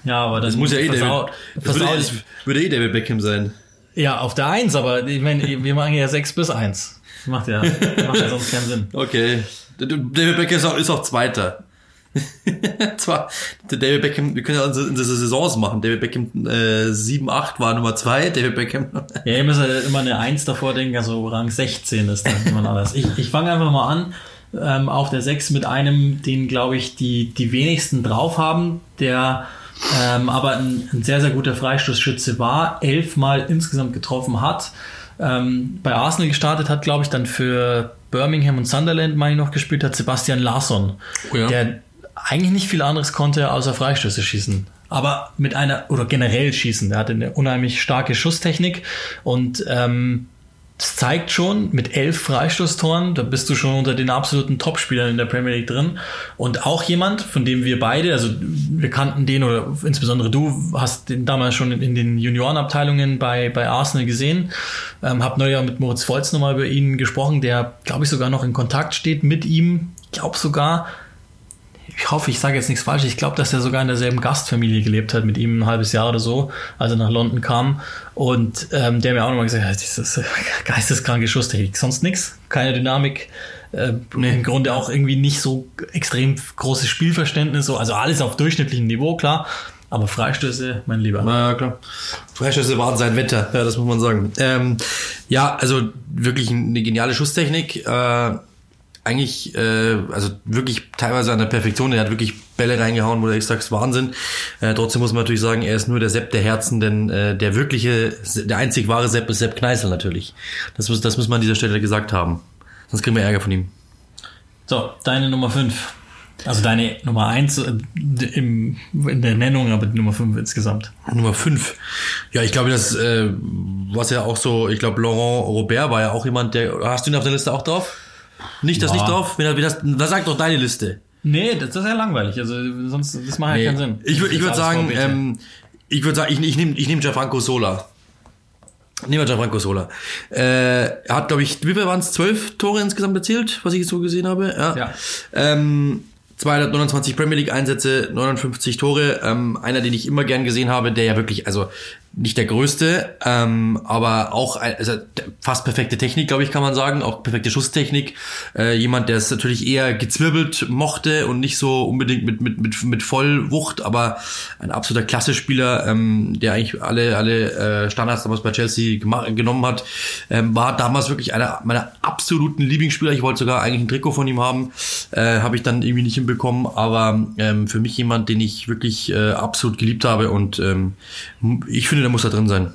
Ja, aber das, das muss ja eh David, das würde, das würde eh David Beckham sein. Ja, auf der Eins, aber ich meine, wir machen ja sechs bis eins. Macht ja, macht ja sonst keinen Sinn. Okay. David Beckham ist auch, ist auch Zweiter. Zwar, David Beckham, wir können ja unsere, unsere Saisons machen. David Beckham äh, 7, 8 war Nummer 2, David Beckham. ja, ihr müsst halt immer eine 1 davor denken, also Rang 16 ist dann jemand anders. Ich, ich fange einfach mal an ähm, auf der 6 mit einem, den glaube ich die, die wenigsten drauf haben, der ähm, aber ein, ein sehr, sehr guter Freistoßschütze war, elfmal insgesamt getroffen hat ähm, bei Arsenal gestartet hat, glaube ich, dann für Birmingham und Sunderland, meine ich noch, gespielt hat, Sebastian Larsson, oh ja. der eigentlich nicht viel anderes konnte, außer Freistöße schießen. Aber mit einer, oder generell schießen. Der hatte eine unheimlich starke Schusstechnik und ähm, das zeigt schon, mit elf Freistoßtoren, da bist du schon unter den absoluten Topspielern in der Premier League drin. Und auch jemand, von dem wir beide, also wir kannten den oder insbesondere du hast den damals schon in den Juniorenabteilungen bei, bei Arsenal gesehen. Ähm, hab neulich mit Moritz Volz nochmal über ihn gesprochen, der, glaube ich, sogar noch in Kontakt steht mit ihm. Ich glaube sogar, ich hoffe, ich sage jetzt nichts falsch, ich glaube, dass er sogar in derselben Gastfamilie gelebt hat mit ihm ein halbes Jahr oder so, als er nach London kam. Und ähm, der mir auch nochmal gesagt hat, das ist geisteskranke Schusstechnik, sonst nichts, keine Dynamik. Äh, nee. Im Grunde auch irgendwie nicht so extrem großes Spielverständnis, so, also alles auf durchschnittlichem Niveau, klar. Aber Freistöße, mein Lieber. Na ja, klar. Freistöße waren sein Wetter, ja, das muss man sagen. Ähm, ja, also wirklich eine geniale Schusstechnik. Äh, eigentlich, äh, also wirklich teilweise an der Perfektion. Er hat wirklich Bälle reingehauen, wo echt sagst, Wahnsinn. Äh, trotzdem muss man natürlich sagen, er ist nur der Sepp der Herzen, denn äh, der wirkliche, der einzig wahre Sepp ist Sepp Kneißl natürlich. Das muss, das muss man an dieser Stelle gesagt haben. Sonst kriegen wir Ärger von ihm. So, deine Nummer 5. Also deine Nummer 1 äh, im, in der Nennung, aber die Nummer 5 insgesamt. Nummer 5. Ja, ich glaube, das, äh, was ja auch so, ich glaube, Laurent Robert war ja auch jemand, der. Hast du ihn auf der Liste auch drauf? Nicht das Ja. nicht drauf? Wenn, wenn das, das sagt doch deine Liste. Nee, das, das ist ja langweilig. Also sonst das macht ja Nee. keinen Sinn. Ich, ich würde sagen, ähm, ich würde sagen, ich, ich nehme ich nehm Gianfranco Sola. Nehmen wir Gianfranco Sola. Äh, er hat, glaube ich, wie viel waren es? Zwölf Tore insgesamt erzielt, was ich jetzt so gesehen habe. Ja. Ja. Ähm, 229 Premier League Einsätze, 59 Tore. Ähm, einer, den ich immer gern gesehen habe, der ja wirklich, also nicht der größte, ähm, aber auch also fast perfekte Technik, glaube ich, kann man sagen, auch perfekte Schusstechnik. Äh, jemand, der es natürlich eher gezwirbelt mochte und nicht so unbedingt mit mit mit mit Vollwucht, aber ein absoluter Klasse-Spieler, ähm, der eigentlich alle alle äh, Standards damals bei Chelsea gemacht, genommen hat, ähm, war damals wirklich einer meiner absoluten Lieblingsspieler. Ich wollte sogar eigentlich ein Trikot von ihm haben, äh, habe ich dann irgendwie nicht hinbekommen, aber ähm, für mich jemand, den ich wirklich äh, absolut geliebt habe und ähm, ich finde, der muss da drin sein.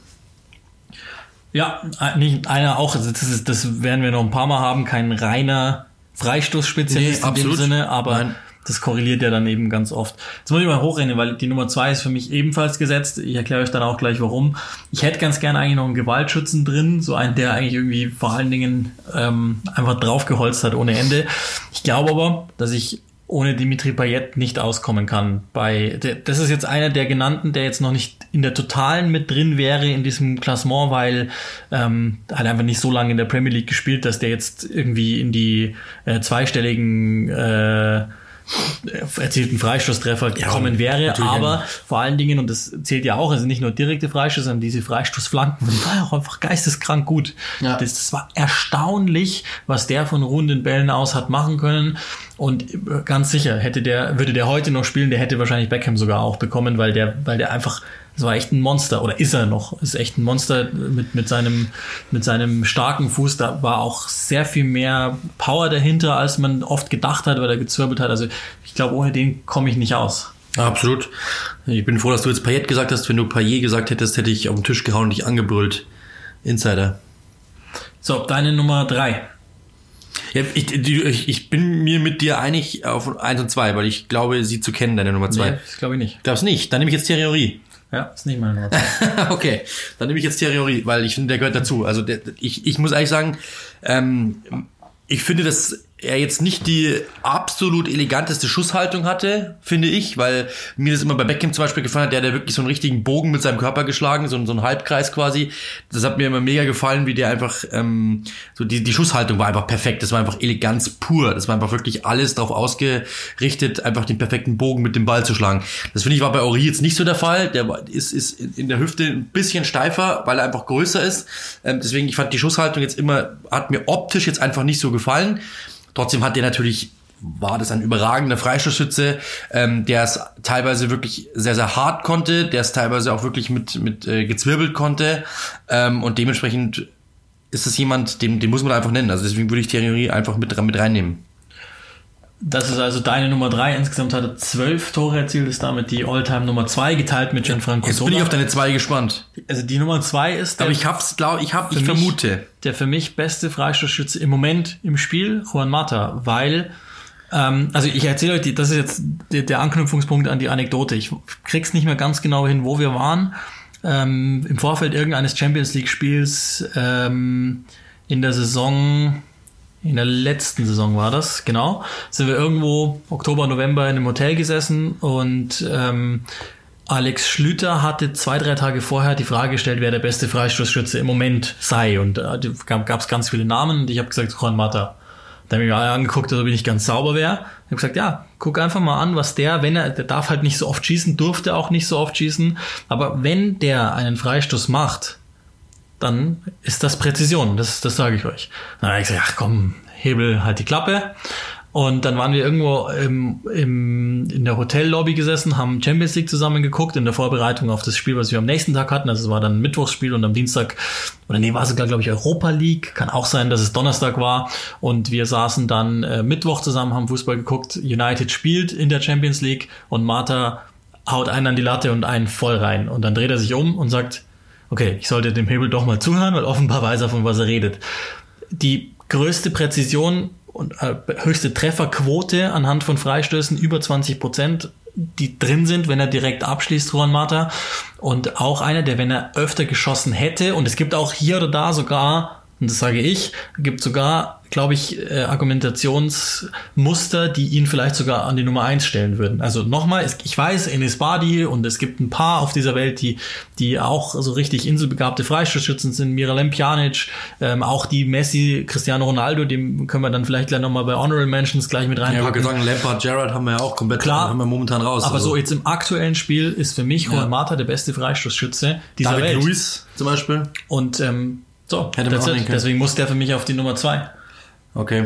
Ja, äh, nicht einer auch, das, ist, das werden wir noch ein paar Mal haben, kein reiner Freistoßspezialist Nee, in dem. Sinne, aber Nein. das korreliert ja dann eben ganz oft. Jetzt muss ich mal hochrechnen, weil die Nummer zwei ist für mich ebenfalls gesetzt. Ich erkläre euch dann auch gleich warum. Ich hätte ganz gerne eigentlich noch einen Gewaltschützen drin, so einen, der eigentlich irgendwie vor allen Dingen ähm, einfach draufgeholzt hat ohne Ende. Ich glaube aber, dass ich ohne Dimitri Payet nicht auskommen kann. Bei das ist jetzt einer der genannten, der jetzt noch nicht in der totalen mit drin wäre in diesem Klassement, weil ähm, hat einfach nicht so lange in der Premier League gespielt, dass der jetzt irgendwie in die äh, zweistelligen äh, erzielten Freistoßtreffer gekommen wäre, natürlich aber ein- vor allen Dingen, und das zählt ja auch, also nicht nur direkte Freistoße, sondern diese Freistoßflanken, die waren auch einfach geisteskrank gut. Ja. Das, das war erstaunlich, was der von runden Bällen aus hat machen können. Und äh, ganz sicher, hätte der, würde der heute noch spielen, der hätte wahrscheinlich Beckham sogar auch bekommen, weil der, weil der einfach, das war echt ein Monster, oder ist er noch, ist echt ein Monster mit, mit seinem, mit seinem starken Fuß, da war auch sehr viel mehr Power dahinter, als man oft gedacht hat, weil er gezwirbelt hat. Also ich glaube, ohne den komme ich nicht aus. Absolut. Ich bin froh, dass du jetzt Payet gesagt hast. Wenn du Payet gesagt hättest, hätte ich auf den Tisch gehauen und dich angebrüllt. Insider. So, deine Nummer drei. Ja, ich, ich, ich bin mir mit dir einig auf 1 und 2, weil ich glaube, sie zu kennen, deine Nummer 2. Nee, das glaube ich nicht. Glaubst nicht? Dann nehme ich jetzt Thierry Ja, ist nicht meine Nummer zwei. Okay, dann nehme ich jetzt Henry, weil ich finde, der gehört dazu. Also der, ich, ich muss eigentlich sagen, ähm, ich finde, dass er jetzt nicht die absolut eleganteste Schusshaltung hatte, finde ich, weil mir das immer bei Beckham zum Beispiel gefallen hat, der hat ja wirklich so einen richtigen Bogen mit seinem Körper geschlagen, so, so einen Halbkreis quasi. Das hat mir immer mega gefallen, wie der einfach, ähm, so die, die Schusshaltung war einfach perfekt. Das war einfach Eleganz pur. Das war einfach wirklich alles darauf ausgerichtet, einfach den perfekten Bogen mit dem Ball zu schlagen. Das finde ich war bei Ori jetzt nicht so der Fall. Der ist, ist in der Hüfte ein bisschen steifer, weil er einfach größer ist. Ähm, deswegen, ich fand die Schusshaltung jetzt immer, hat mir optisch jetzt einfach nicht so gefallen. Trotzdem hat der natürlich, war das ein überragender Freistoßschütze, ähm, der es teilweise wirklich sehr, sehr hart konnte, der es teilweise auch wirklich mit, mit äh, gezwirbelt konnte. Ähm, und dementsprechend ist es jemand, den, den muss man einfach nennen. Also deswegen würde ich Henry einfach mit, mit reinnehmen. Das ist also deine Nummer drei. Insgesamt hat er zwölf Tore erzielt, ist damit die Alltime Nummer zwei geteilt mit Gianfranco Jetzt bin ich auf deine zwei gespannt. Also die Nummer zwei ist der, Aber ich hab's, glaub, ich hab, ich vermute. Der für mich beste Freistoßschütze im Moment im Spiel, Juan Mata, weil ähm, also ich erzähle euch, die, das ist jetzt der, der Anknüpfungspunkt an die Anekdote. Ich krieg's nicht mehr ganz genau hin, wo wir waren. Ähm, Im Vorfeld irgendeines Champions League Spiels ähm, in der Saison, in der letzten Saison war das, genau, sind wir irgendwo Oktober, November in einem Hotel gesessen und ähm, Alex Schlüter hatte zwei, drei Tage vorher die Frage gestellt, wer der beste Freistoßschütze im Moment sei. Und äh, gab es ganz viele Namen und ich habe gesagt, Juan Mata. Da habe ich mir angeguckt, ob ich nicht ganz sauber wäre. Ich habe gesagt, ja, guck einfach mal an, was der, wenn er, der darf halt nicht so oft schießen, durfte auch nicht so oft schießen, aber wenn der einen Freistoß macht, dann ist das Präzision, das, das sage ich euch. Dann habe ich gesagt, ach komm, Hebel halt die Klappe. Und dann waren wir irgendwo im, im, in der Hotellobby gesessen, haben Champions League zusammen geguckt in der Vorbereitung auf das Spiel, was wir am nächsten Tag hatten. Also es war dann ein Mittwochsspiel und am Dienstag, oder nee, war es sogar, glaube ich, Europa League. Kann auch sein, dass es Donnerstag war. Und wir saßen dann äh, Mittwoch zusammen, haben Fußball geguckt. United spielt in der Champions League und Martha haut einen an die Latte und einen voll rein. Und dann dreht er sich um und sagt, okay, ich sollte dem Hebel doch mal zuhören, weil offenbar weiß er, von was er redet. Die größte Präzision und äh, höchste Trefferquote anhand von Freistößen über 20 Prozent, die drin sind, wenn er direkt abschließt, Juan Mata. Und auch einer, der, wenn er öfter geschossen hätte, und es gibt auch hier oder da sogar, und das sage ich, gibt sogar glaube ich, äh, Argumentationsmuster, die ihn vielleicht sogar an die Nummer eins stellen würden. Also nochmal, ich weiß, Enes Badi und es gibt ein paar auf dieser Welt, die, die auch so richtig inselbegabte Freistoßschützen sind, Miralem Pjanic, ähm, auch die Messi, Cristiano Ronaldo, dem können wir dann vielleicht gleich nochmal bei Honorable Mentions gleich mit reinpacken. Ja, aber gesagt, Lampard, Gerrard haben wir ja auch komplett, Klar, haben wir momentan raus. Aber also. so jetzt im aktuellen Spiel ist für mich Juan Ja. Mata der beste Freistoßschütze dieser David Welt. Luiz zum Beispiel. Und ähm, so, Hätte man deswegen muss der für mich auf die Nummer zwei. Okay.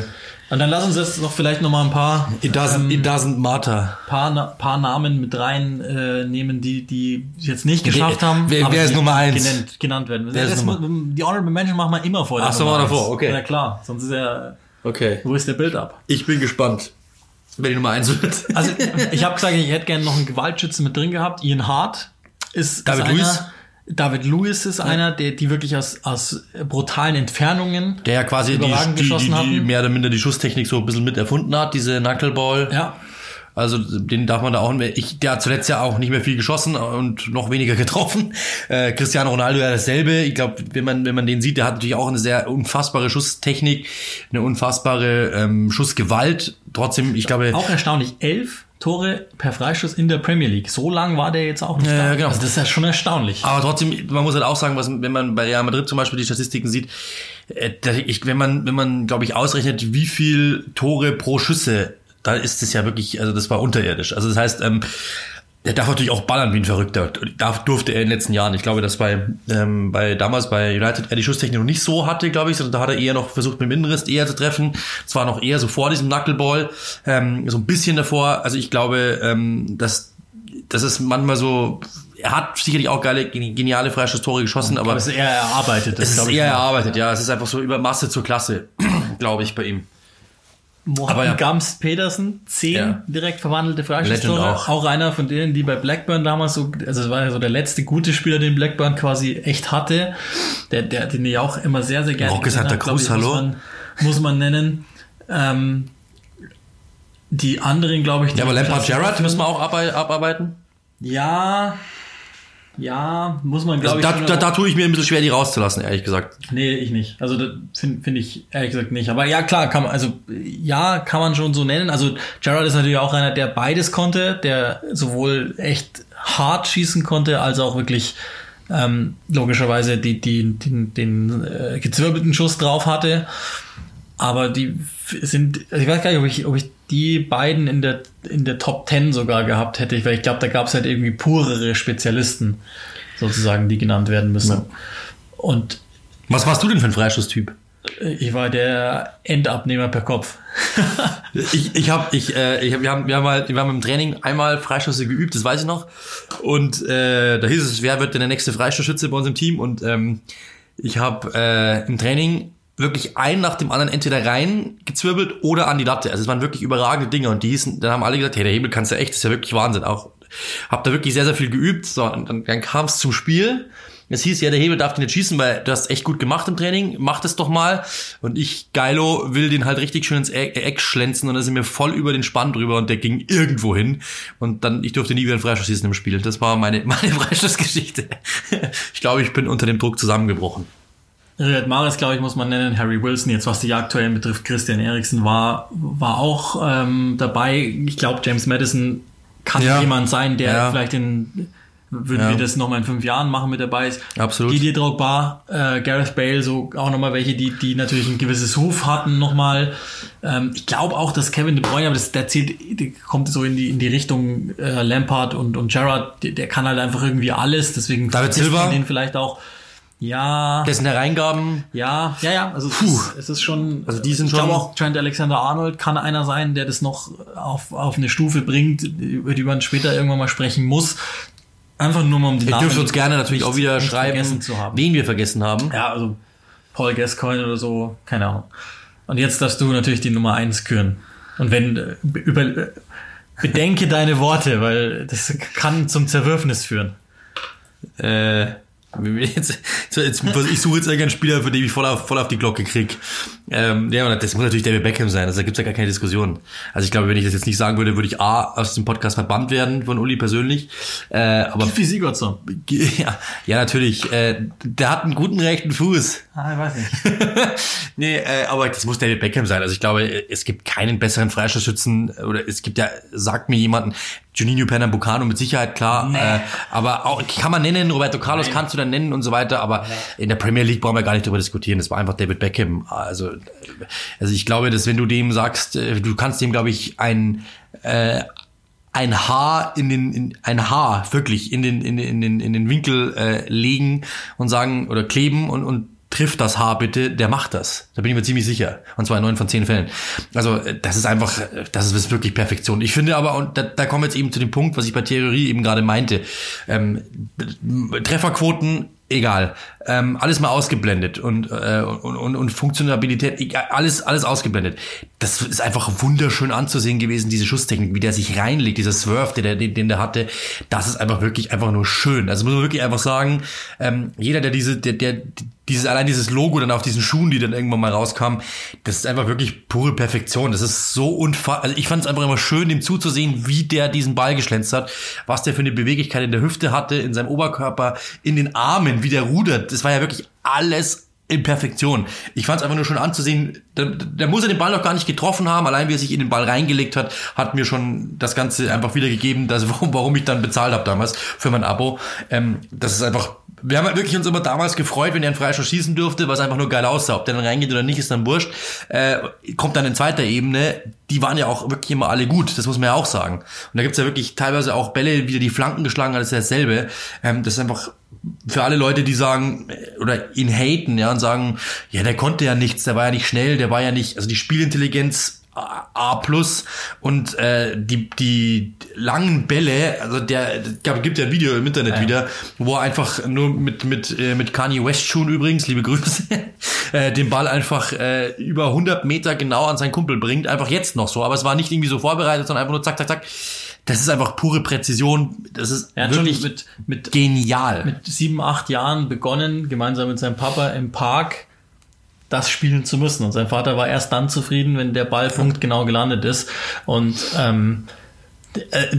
Und dann lass uns jetzt noch vielleicht noch mal ein paar, It doesn't, it doesn't matter. paar, Na- paar Namen mit rein äh, nehmen, die die es jetzt nicht geschafft haben. wer- wer ist Nummer eins? Genannt, genannt werden. Wer ist Nummer- die Honorable Mention machen wir immer vor. der Ach so, Nummer mal davor, okay. Ja klar, sonst ist ja, Okay. wo ist der Build-up? Ich bin gespannt, wer die Nummer eins wird. Also ich habe gesagt, ich hätte gerne noch einen Gewaltschützen mit drin gehabt. Ian Hart ist David ist einer, Luiz? David Lewis ist einer, der die wirklich aus, aus brutalen Entfernungen Der ja quasi die, die, die, geschossen die mehr oder minder die Schusstechnik so ein bisschen mit erfunden hat, diese Knuckleball. ja, Also den darf man da auch nicht mehr. Ich, der hat zuletzt ja auch nicht mehr viel geschossen und noch weniger getroffen. Äh, Cristiano Ronaldo ja dasselbe. Ich glaube, wenn man wenn man den sieht, der hat natürlich auch eine sehr unfassbare Schusstechnik, eine unfassbare ähm, Schussgewalt. Trotzdem, ich glaube, auch erstaunlich. Elf Tore per Freistoß in der Premier League. So lang war der jetzt auch nicht Ja, da. genau. Also das ist ja schon erstaunlich. Aber trotzdem, man muss halt auch sagen, was, wenn man bei Real Madrid zum Beispiel die Statistiken sieht, äh, ich, wenn man, wenn man, glaube ich, ausrechnet, wie viel Tore pro Schüsse, da ist es ja wirklich, also das war unterirdisch. Also das heißt, ähm, der darf natürlich auch ballern wie ein Verrückter. Darf, durfte er in den letzten Jahren. Ich glaube, dass bei, ähm, bei damals bei United er die Schusstechnik noch nicht so hatte, glaube ich, sondern da hat er eher noch versucht, mit dem Innenriss eher zu treffen. Zwar noch eher so vor diesem Knuckleball, ähm, so ein bisschen davor. Also ich glaube, ähm, dass das ist manchmal so, er hat sicherlich auch geile, geniale Freistoßtore geschossen, aber Aber es ist eher erarbeitet. Das es ist eher erarbeitet, ja. Es ist einfach so über Masse zur Klasse, glaube ich, bei ihm. Aber ja. Gams Petersen, zehn Ja. direkt verwandelte Freistoßtore. auch. Auch. einer von denen, die bei Blackburn damals so, also es war ja so der letzte gute Spieler, den Blackburn quasi echt hatte. Der, der, den ich auch immer sehr, sehr gerne Santa hab, glaub Cruz, ich, hallo? Muss man, muss man nennen. Ähm, die anderen, glaube ich, Ja, aber Lampard Gerrard müssen wir auch abarbeiten. Ja, ja, muss man, Also glaube da, ich. schon da, da tue ich mir ein bisschen schwer, die rauszulassen, ehrlich gesagt. Nee, ich nicht. Also finde find ich ehrlich gesagt nicht. Aber ja, klar, kann man, also ja, kann man schon so nennen. Also Gerard ist natürlich auch einer, der beides konnte, der sowohl echt hart schießen konnte, als auch wirklich ähm, logischerweise die, die, den, den äh, gezwirbelten Schuss drauf hatte. Aber die sind, also ich weiß gar nicht, ob ich, ob ich die beiden in der, in der Top 10 sogar gehabt hätte, weil ich glaube, da gab es halt irgendwie purere Spezialisten, sozusagen, die genannt werden müssen. Ja. Und Was warst du denn für ein Freistoßtyp? ich war der Endabnehmer per Kopf. Ich, ich habe, ich, äh, ich hab, wir haben, wir haben mal, wir haben im Training einmal Freischüsse geübt, das weiß ich noch. Und äh, da hieß es, wer wird denn der nächste Freistoßschütze bei uns im Team? Und ähm, ich habe äh, im Training wirklich einen nach dem anderen entweder rein gezwirbelt oder an die Latte. Also es waren wirklich überragende Dinge und die hießen, dann haben alle gesagt, hey, der Hebel kannst du echt, das ist ja wirklich Wahnsinn. Auch hab da wirklich sehr, sehr viel geübt. So, und dann, dann kam es zum Spiel. Es hieß ja, der Hebel darf den nicht schießen, weil du hast echt gut gemacht im Training. Mach das doch mal. Und ich, Geilo, will den halt richtig schön ins Eck, Eck schlänzen und dann sind wir voll über den Spann drüber und der ging irgendwo hin. Und dann, ich durfte nie wieder einen Freischuss schießen im Spiel. Das war meine, meine Freistoßgeschichte. Ich glaube, ich bin unter dem Druck zusammengebrochen. Riyad Mahrez, glaube ich, muss man nennen. Harry Wilson, jetzt was die aktuellen betrifft, Christian Eriksen war, war auch ähm, dabei. Ich glaube, James Madison kann Ja. jemand sein, der Ja. vielleicht in würden Ja. wir das nochmal in fünf Jahren machen mit dabei ist. Absolut. Didier Drogba, äh, Gareth Bale, so auch nochmal welche, die, die natürlich ein gewisses Ruf hatten nochmal. Ähm, ich glaube auch, dass Kevin De Bruyne, aber das, der zählt, der kommt so in die, in die Richtung äh, Lampard und, und Gerrard, der, der kann halt einfach irgendwie alles, deswegen David Silva? den vielleicht auch. Ja, Dessen Hereingaben, ja, ja, ja. Also es ist, es ist schon. Also die sind ich glaube schon- auch Trent Alexander Arnold kann einer sein, der das noch auf, auf eine Stufe bringt, über die man später irgendwann mal sprechen muss. Einfach nur mal um die ihr Namen dürft uns gerne natürlich auch wieder schreiben, vergessen zu haben. wen wir vergessen haben. Ja, also Paul Gascoigne oder so, keine Ahnung. Und jetzt darfst du natürlich die Nummer eins küren. Und wenn äh, über, äh, bedenke deine Worte, weil das kann zum Zerwürfnis führen. Äh, Jetzt, jetzt, ich suche jetzt irgendeinen Spieler, für den ich voll auf, voll auf die Glocke krieg. Ähm, ja, das muss natürlich David Beckham sein. Also da gibt's ja gar keine Diskussion. Also ich glaube, wenn ich das jetzt nicht sagen würde, würde ich A aus dem Podcast verbannt werden von Uli persönlich. Äh, aber Wie Sigurdsson. ja, ja, natürlich. Äh, der hat einen guten rechten Fuß. Ah, ich weiß nicht. nee, äh, aber das muss David Beckham sein. Also ich glaube, es gibt keinen besseren Freistoßschützen oder es gibt ja, sagt mir jemanden, Juninho Pernambucano mit Sicherheit klar, nee. äh, aber auch kann man nennen, Roberto Carlos Nein. kannst du dann nennen und so weiter, aber nee. in der Premier League brauchen wir gar nicht darüber diskutieren. Das war einfach David Beckham. Also, also ich glaube, dass wenn du dem sagst, äh, du kannst dem, glaube ich, ein äh, ein Haar in den in, ein Haar wirklich in den in den in den, in den Winkel äh, legen und sagen oder kleben und und trifft das Haar bitte, der macht das. Da bin ich mir ziemlich sicher. Und zwar in neun von zehn Fällen. Also äh, das ist einfach, äh, das ist wirklich Perfektion. Ich finde aber, und da, da kommen wir jetzt eben zu dem Punkt, was ich bei Theorie eben gerade meinte, ähm, Trefferquoten egal. Ähm, alles mal ausgeblendet und, äh, und, und, und Funktionalität, egal, alles, alles ausgeblendet. Das ist einfach wunderschön anzusehen gewesen, diese Schusstechnik, wie der sich reinlegt, dieser Swerve, der, den, den der hatte. Das ist einfach wirklich einfach nur schön. Also muss man wirklich einfach sagen, ähm, jeder, der diese, der, der, dieses, allein dieses Logo dann auf diesen Schuhen, die dann irgendwann mal rauskamen, das ist einfach wirklich pure Perfektion. Das ist so unfassbar. Also ich fand es einfach immer schön, dem zuzusehen, wie der diesen Ball geschlänzt hat, was der für eine Beweglichkeit in der Hüfte hatte, in seinem Oberkörper, in den Armen, wie der rudert. Das war ja wirklich alles in Perfektion. Ich fand es einfach nur schon anzusehen, da, da muss er den Ball noch gar nicht getroffen haben, allein wie er sich in den Ball reingelegt hat, hat mir schon das Ganze einfach wiedergegeben, dass, warum, warum ich dann bezahlt habe damals für mein Abo. Ähm, das ist einfach wir haben halt wirklich uns immer damals gefreut, wenn er einen Freischuss schießen durfte, was einfach nur geil aussah. Ob der dann reingeht oder nicht, ist dann wurscht. Äh, kommt dann in zweiter Ebene. Die waren ja auch wirklich immer alle gut, das muss man ja auch sagen. Und da gibt's ja wirklich teilweise auch Bälle, wie er die Flanken geschlagen hat, ist dasselbe. Ähm, das ist einfach für alle Leute, die sagen äh, oder ihn haten, ja, und sagen, ja, der konnte ja nichts, der war ja nicht schnell, der war ja nicht, also die Spielintelligenz A plus und äh, die die langen Bälle, also der gab, gibt ja ein Video im Internet ja. wieder, wo er einfach nur mit mit äh, mit Kanye West Schuhen übrigens, liebe Grüße, äh, den Ball einfach äh, über 100 Meter genau an seinen Kumpel bringt, einfach jetzt noch so, aber es war nicht irgendwie so vorbereitet, sondern einfach nur zack zack zack. Das ist einfach pure Präzision. Das ist er hat wirklich mit, mit genial. Mit sieben, acht Jahren begonnen, gemeinsam mit seinem Papa im Park das spielen zu müssen. Und sein Vater war erst dann zufrieden, wenn der Ball punktgenau gelandet ist. Und ähm, äh,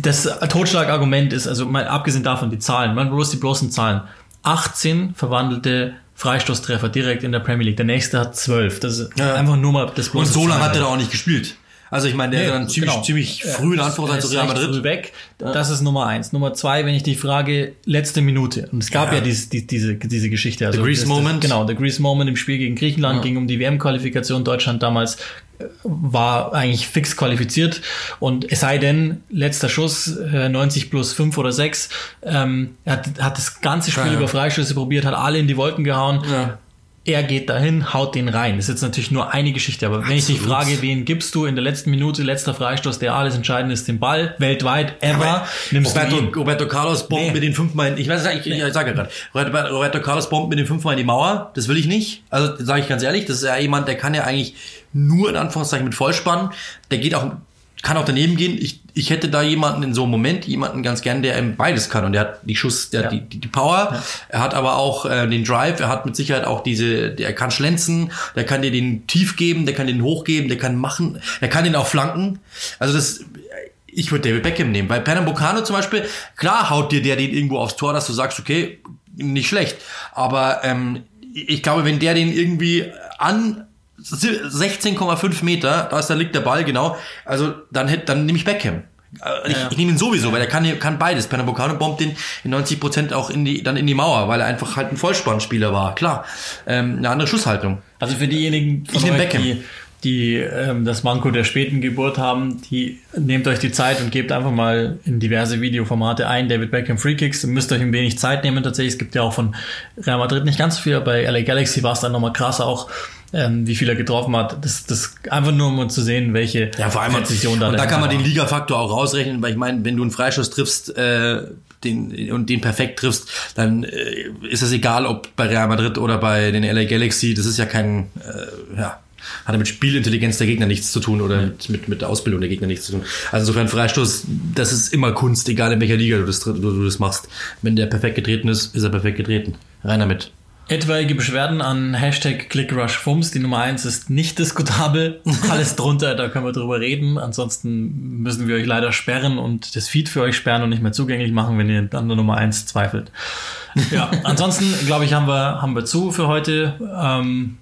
das, Totschlagargument ist, also mal abgesehen davon die Zahlen, man bloß die bloßen Zahlen. 18 verwandelte Freistoßtreffer direkt in der Premier League. Der nächste hat 12. Das ist ja. einfach nur mal das bloße Und so lange hat er da auch nicht gespielt. Also ich meine, der nee, dann ziemlich, genau. ziemlich früh in Anführungszeichen zu Real Madrid. Früh weg. Das ist Nummer eins. Nummer zwei, wenn ich die frage, letzte Minute. Und es gab ja, ja dies, die, diese, diese Geschichte. Also the Greece das, Moment. genau, der Greece Moment im Spiel gegen Griechenland ja. ging um die WM-Qualifikation. Deutschland damals äh, war eigentlich fix qualifiziert und es sei denn, letzter Schuss, 90 äh, plus 5 oder 6, ähm, er hat, hat das ganze Spiel ja. über Freischüsse probiert, hat alle in die Wolken gehauen. Ja er geht dahin, haut den rein. Das ist jetzt natürlich nur eine Geschichte, aber wenn Absolut. ich dich frage, wen gibst du in der letzten Minute, letzter Freistoß, der alles entscheidend ist, den Ball, weltweit, ever, aber nimmst Roberto, du. Roberto Carlos bombt nee. mit den fünfmal, in, ich weiß ich, ich, ich sage ja gerade, Roberto Carlos bombt mit den fünfmal in die Mauer, das will ich nicht. Also sage ich ganz ehrlich, das ist ja jemand, der kann ja eigentlich nur in Anführungszeichen mit Vollspann, der geht auch kann auch daneben gehen. Ich, ich hätte da jemanden in so einem Moment, jemanden ganz gern, der beides kann. Und der hat die Schuss, der ja. hat die, die, die Power, ja. er hat aber auch äh, den Drive, er hat mit Sicherheit auch diese, der kann schlänzen, der kann dir den tief geben, der kann den hochgeben, der kann machen, er kann den auch flanken. Also das, ich würde David Beckham nehmen. Bei Pernambucano zum Beispiel, klar haut dir der den irgendwo aufs Tor, dass du sagst, okay, nicht schlecht. Aber ähm, ich glaube, wenn der den irgendwie an 16,5 Meter, da ist, da liegt der Ball, genau. Also dann hätte, dann nehme ich Beckham. Äh, ich, ja, ich nehme ihn sowieso, weil er kann, kann beides. Pernambucano bombt den in 90 Prozent auch in die, dann in die Mauer, weil er einfach halt ein Vollspannspieler war. Klar, ähm, eine andere Schusshaltung. Also für diejenigen von ich euch, die, die ähm, das Manko der späten Geburt haben, die nehmt euch die Zeit und gebt einfach mal in diverse Videoformate ein, David Beckham Free Kicks. Ihr müsst euch ein wenig Zeit nehmen tatsächlich. Es gibt ja auch von Real Madrid nicht ganz so viel, bei LA Galaxy war es dann nochmal krasser auch ähm, wie viel er getroffen hat. Das, das einfach nur um zu sehen, welche ja, vor allem Präzision da Und da kann man war. den Liga-Faktor auch rausrechnen, weil ich meine, wenn du einen Freischuss triffst äh, den, und den perfekt triffst, dann äh, ist es egal, ob bei Real Madrid oder bei den LA Galaxy. Das ist ja kein, äh, ja, Hat mit Spielintelligenz der Gegner nichts zu tun oder mit, mit, mit der Ausbildung der Gegner nichts zu tun. Also insofern Freistoß, das ist immer Kunst, egal in welcher Liga du das, du, du das machst. Wenn der perfekt getreten ist, ist er perfekt getreten. Rein damit. Etwaige Beschwerden an Hashtag ClickRushFums. Die Nummer eins ist nicht diskutabel. Alles drunter, da können wir drüber reden. Ansonsten müssen wir euch leider sperren und das Feed für euch sperren und nicht mehr zugänglich machen, wenn ihr an der Nummer eins zweifelt. Ja, ansonsten glaube ich, haben wir, haben wir zu für heute. Ähm,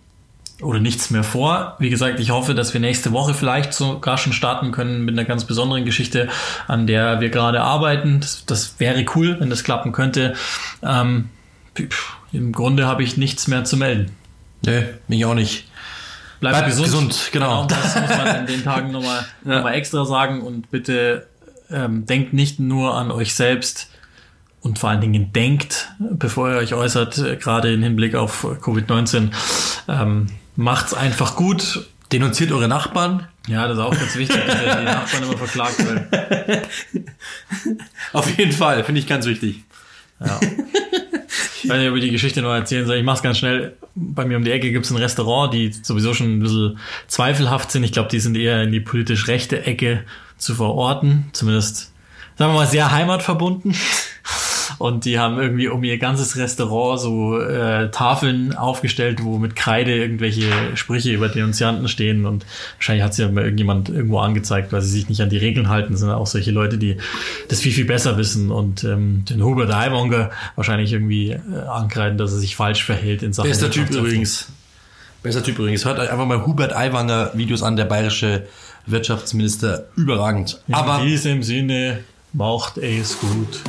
oder nichts mehr vor. Wie gesagt, ich hoffe, dass wir nächste Woche vielleicht sogar schon starten können mit einer ganz besonderen Geschichte, an der wir gerade arbeiten. Das, das wäre cool, wenn das klappen könnte. Ähm, im Grunde habe ich nichts mehr zu melden. Nee, mich auch nicht. Bleibt, Bleibt gesund. gesund. genau. genau. Das muss man in den Tagen nochmal ja. noch extra sagen und bitte ähm, denkt nicht nur an euch selbst und vor allen Dingen denkt, bevor ihr euch äußert, äh, gerade im Hinblick auf Covid-19, ähm, macht's einfach gut. Denunziert eure Nachbarn. Ja, das ist auch ganz wichtig, dass die Nachbarn immer verklagt werden. Auf jeden Fall, finde ich ganz wichtig. Ja. Ich weiß nicht, ob ich die Geschichte noch erzählen soll. Ich mach's ganz schnell. Bei mir um die Ecke gibt's ein Restaurant, die sowieso schon ein bisschen zweifelhaft sind. Ich glaube, die sind eher in die politisch rechte Ecke zu verorten. Zumindest, sagen wir mal, sehr heimatverbunden. Und die haben irgendwie um ihr ganzes Restaurant so äh, Tafeln aufgestellt, wo mit Kreide irgendwelche Sprüche über Denunzianten stehen. Und wahrscheinlich hat sie ja mal irgendjemand irgendwo angezeigt, weil sie sich nicht an die Regeln halten. Sind auch solche Leute, die das viel, viel besser wissen und ähm, den Hubert Aiwanger wahrscheinlich irgendwie äh, ankreiden, dass er sich falsch verhält in Sachen. Bester Typ übrigens. Bester Typ übrigens. Hört euch einfach mal Hubert Aiwanger Videos an, der bayerische Wirtschaftsminister. Überragend. In Aber in diesem Sinne macht es gut!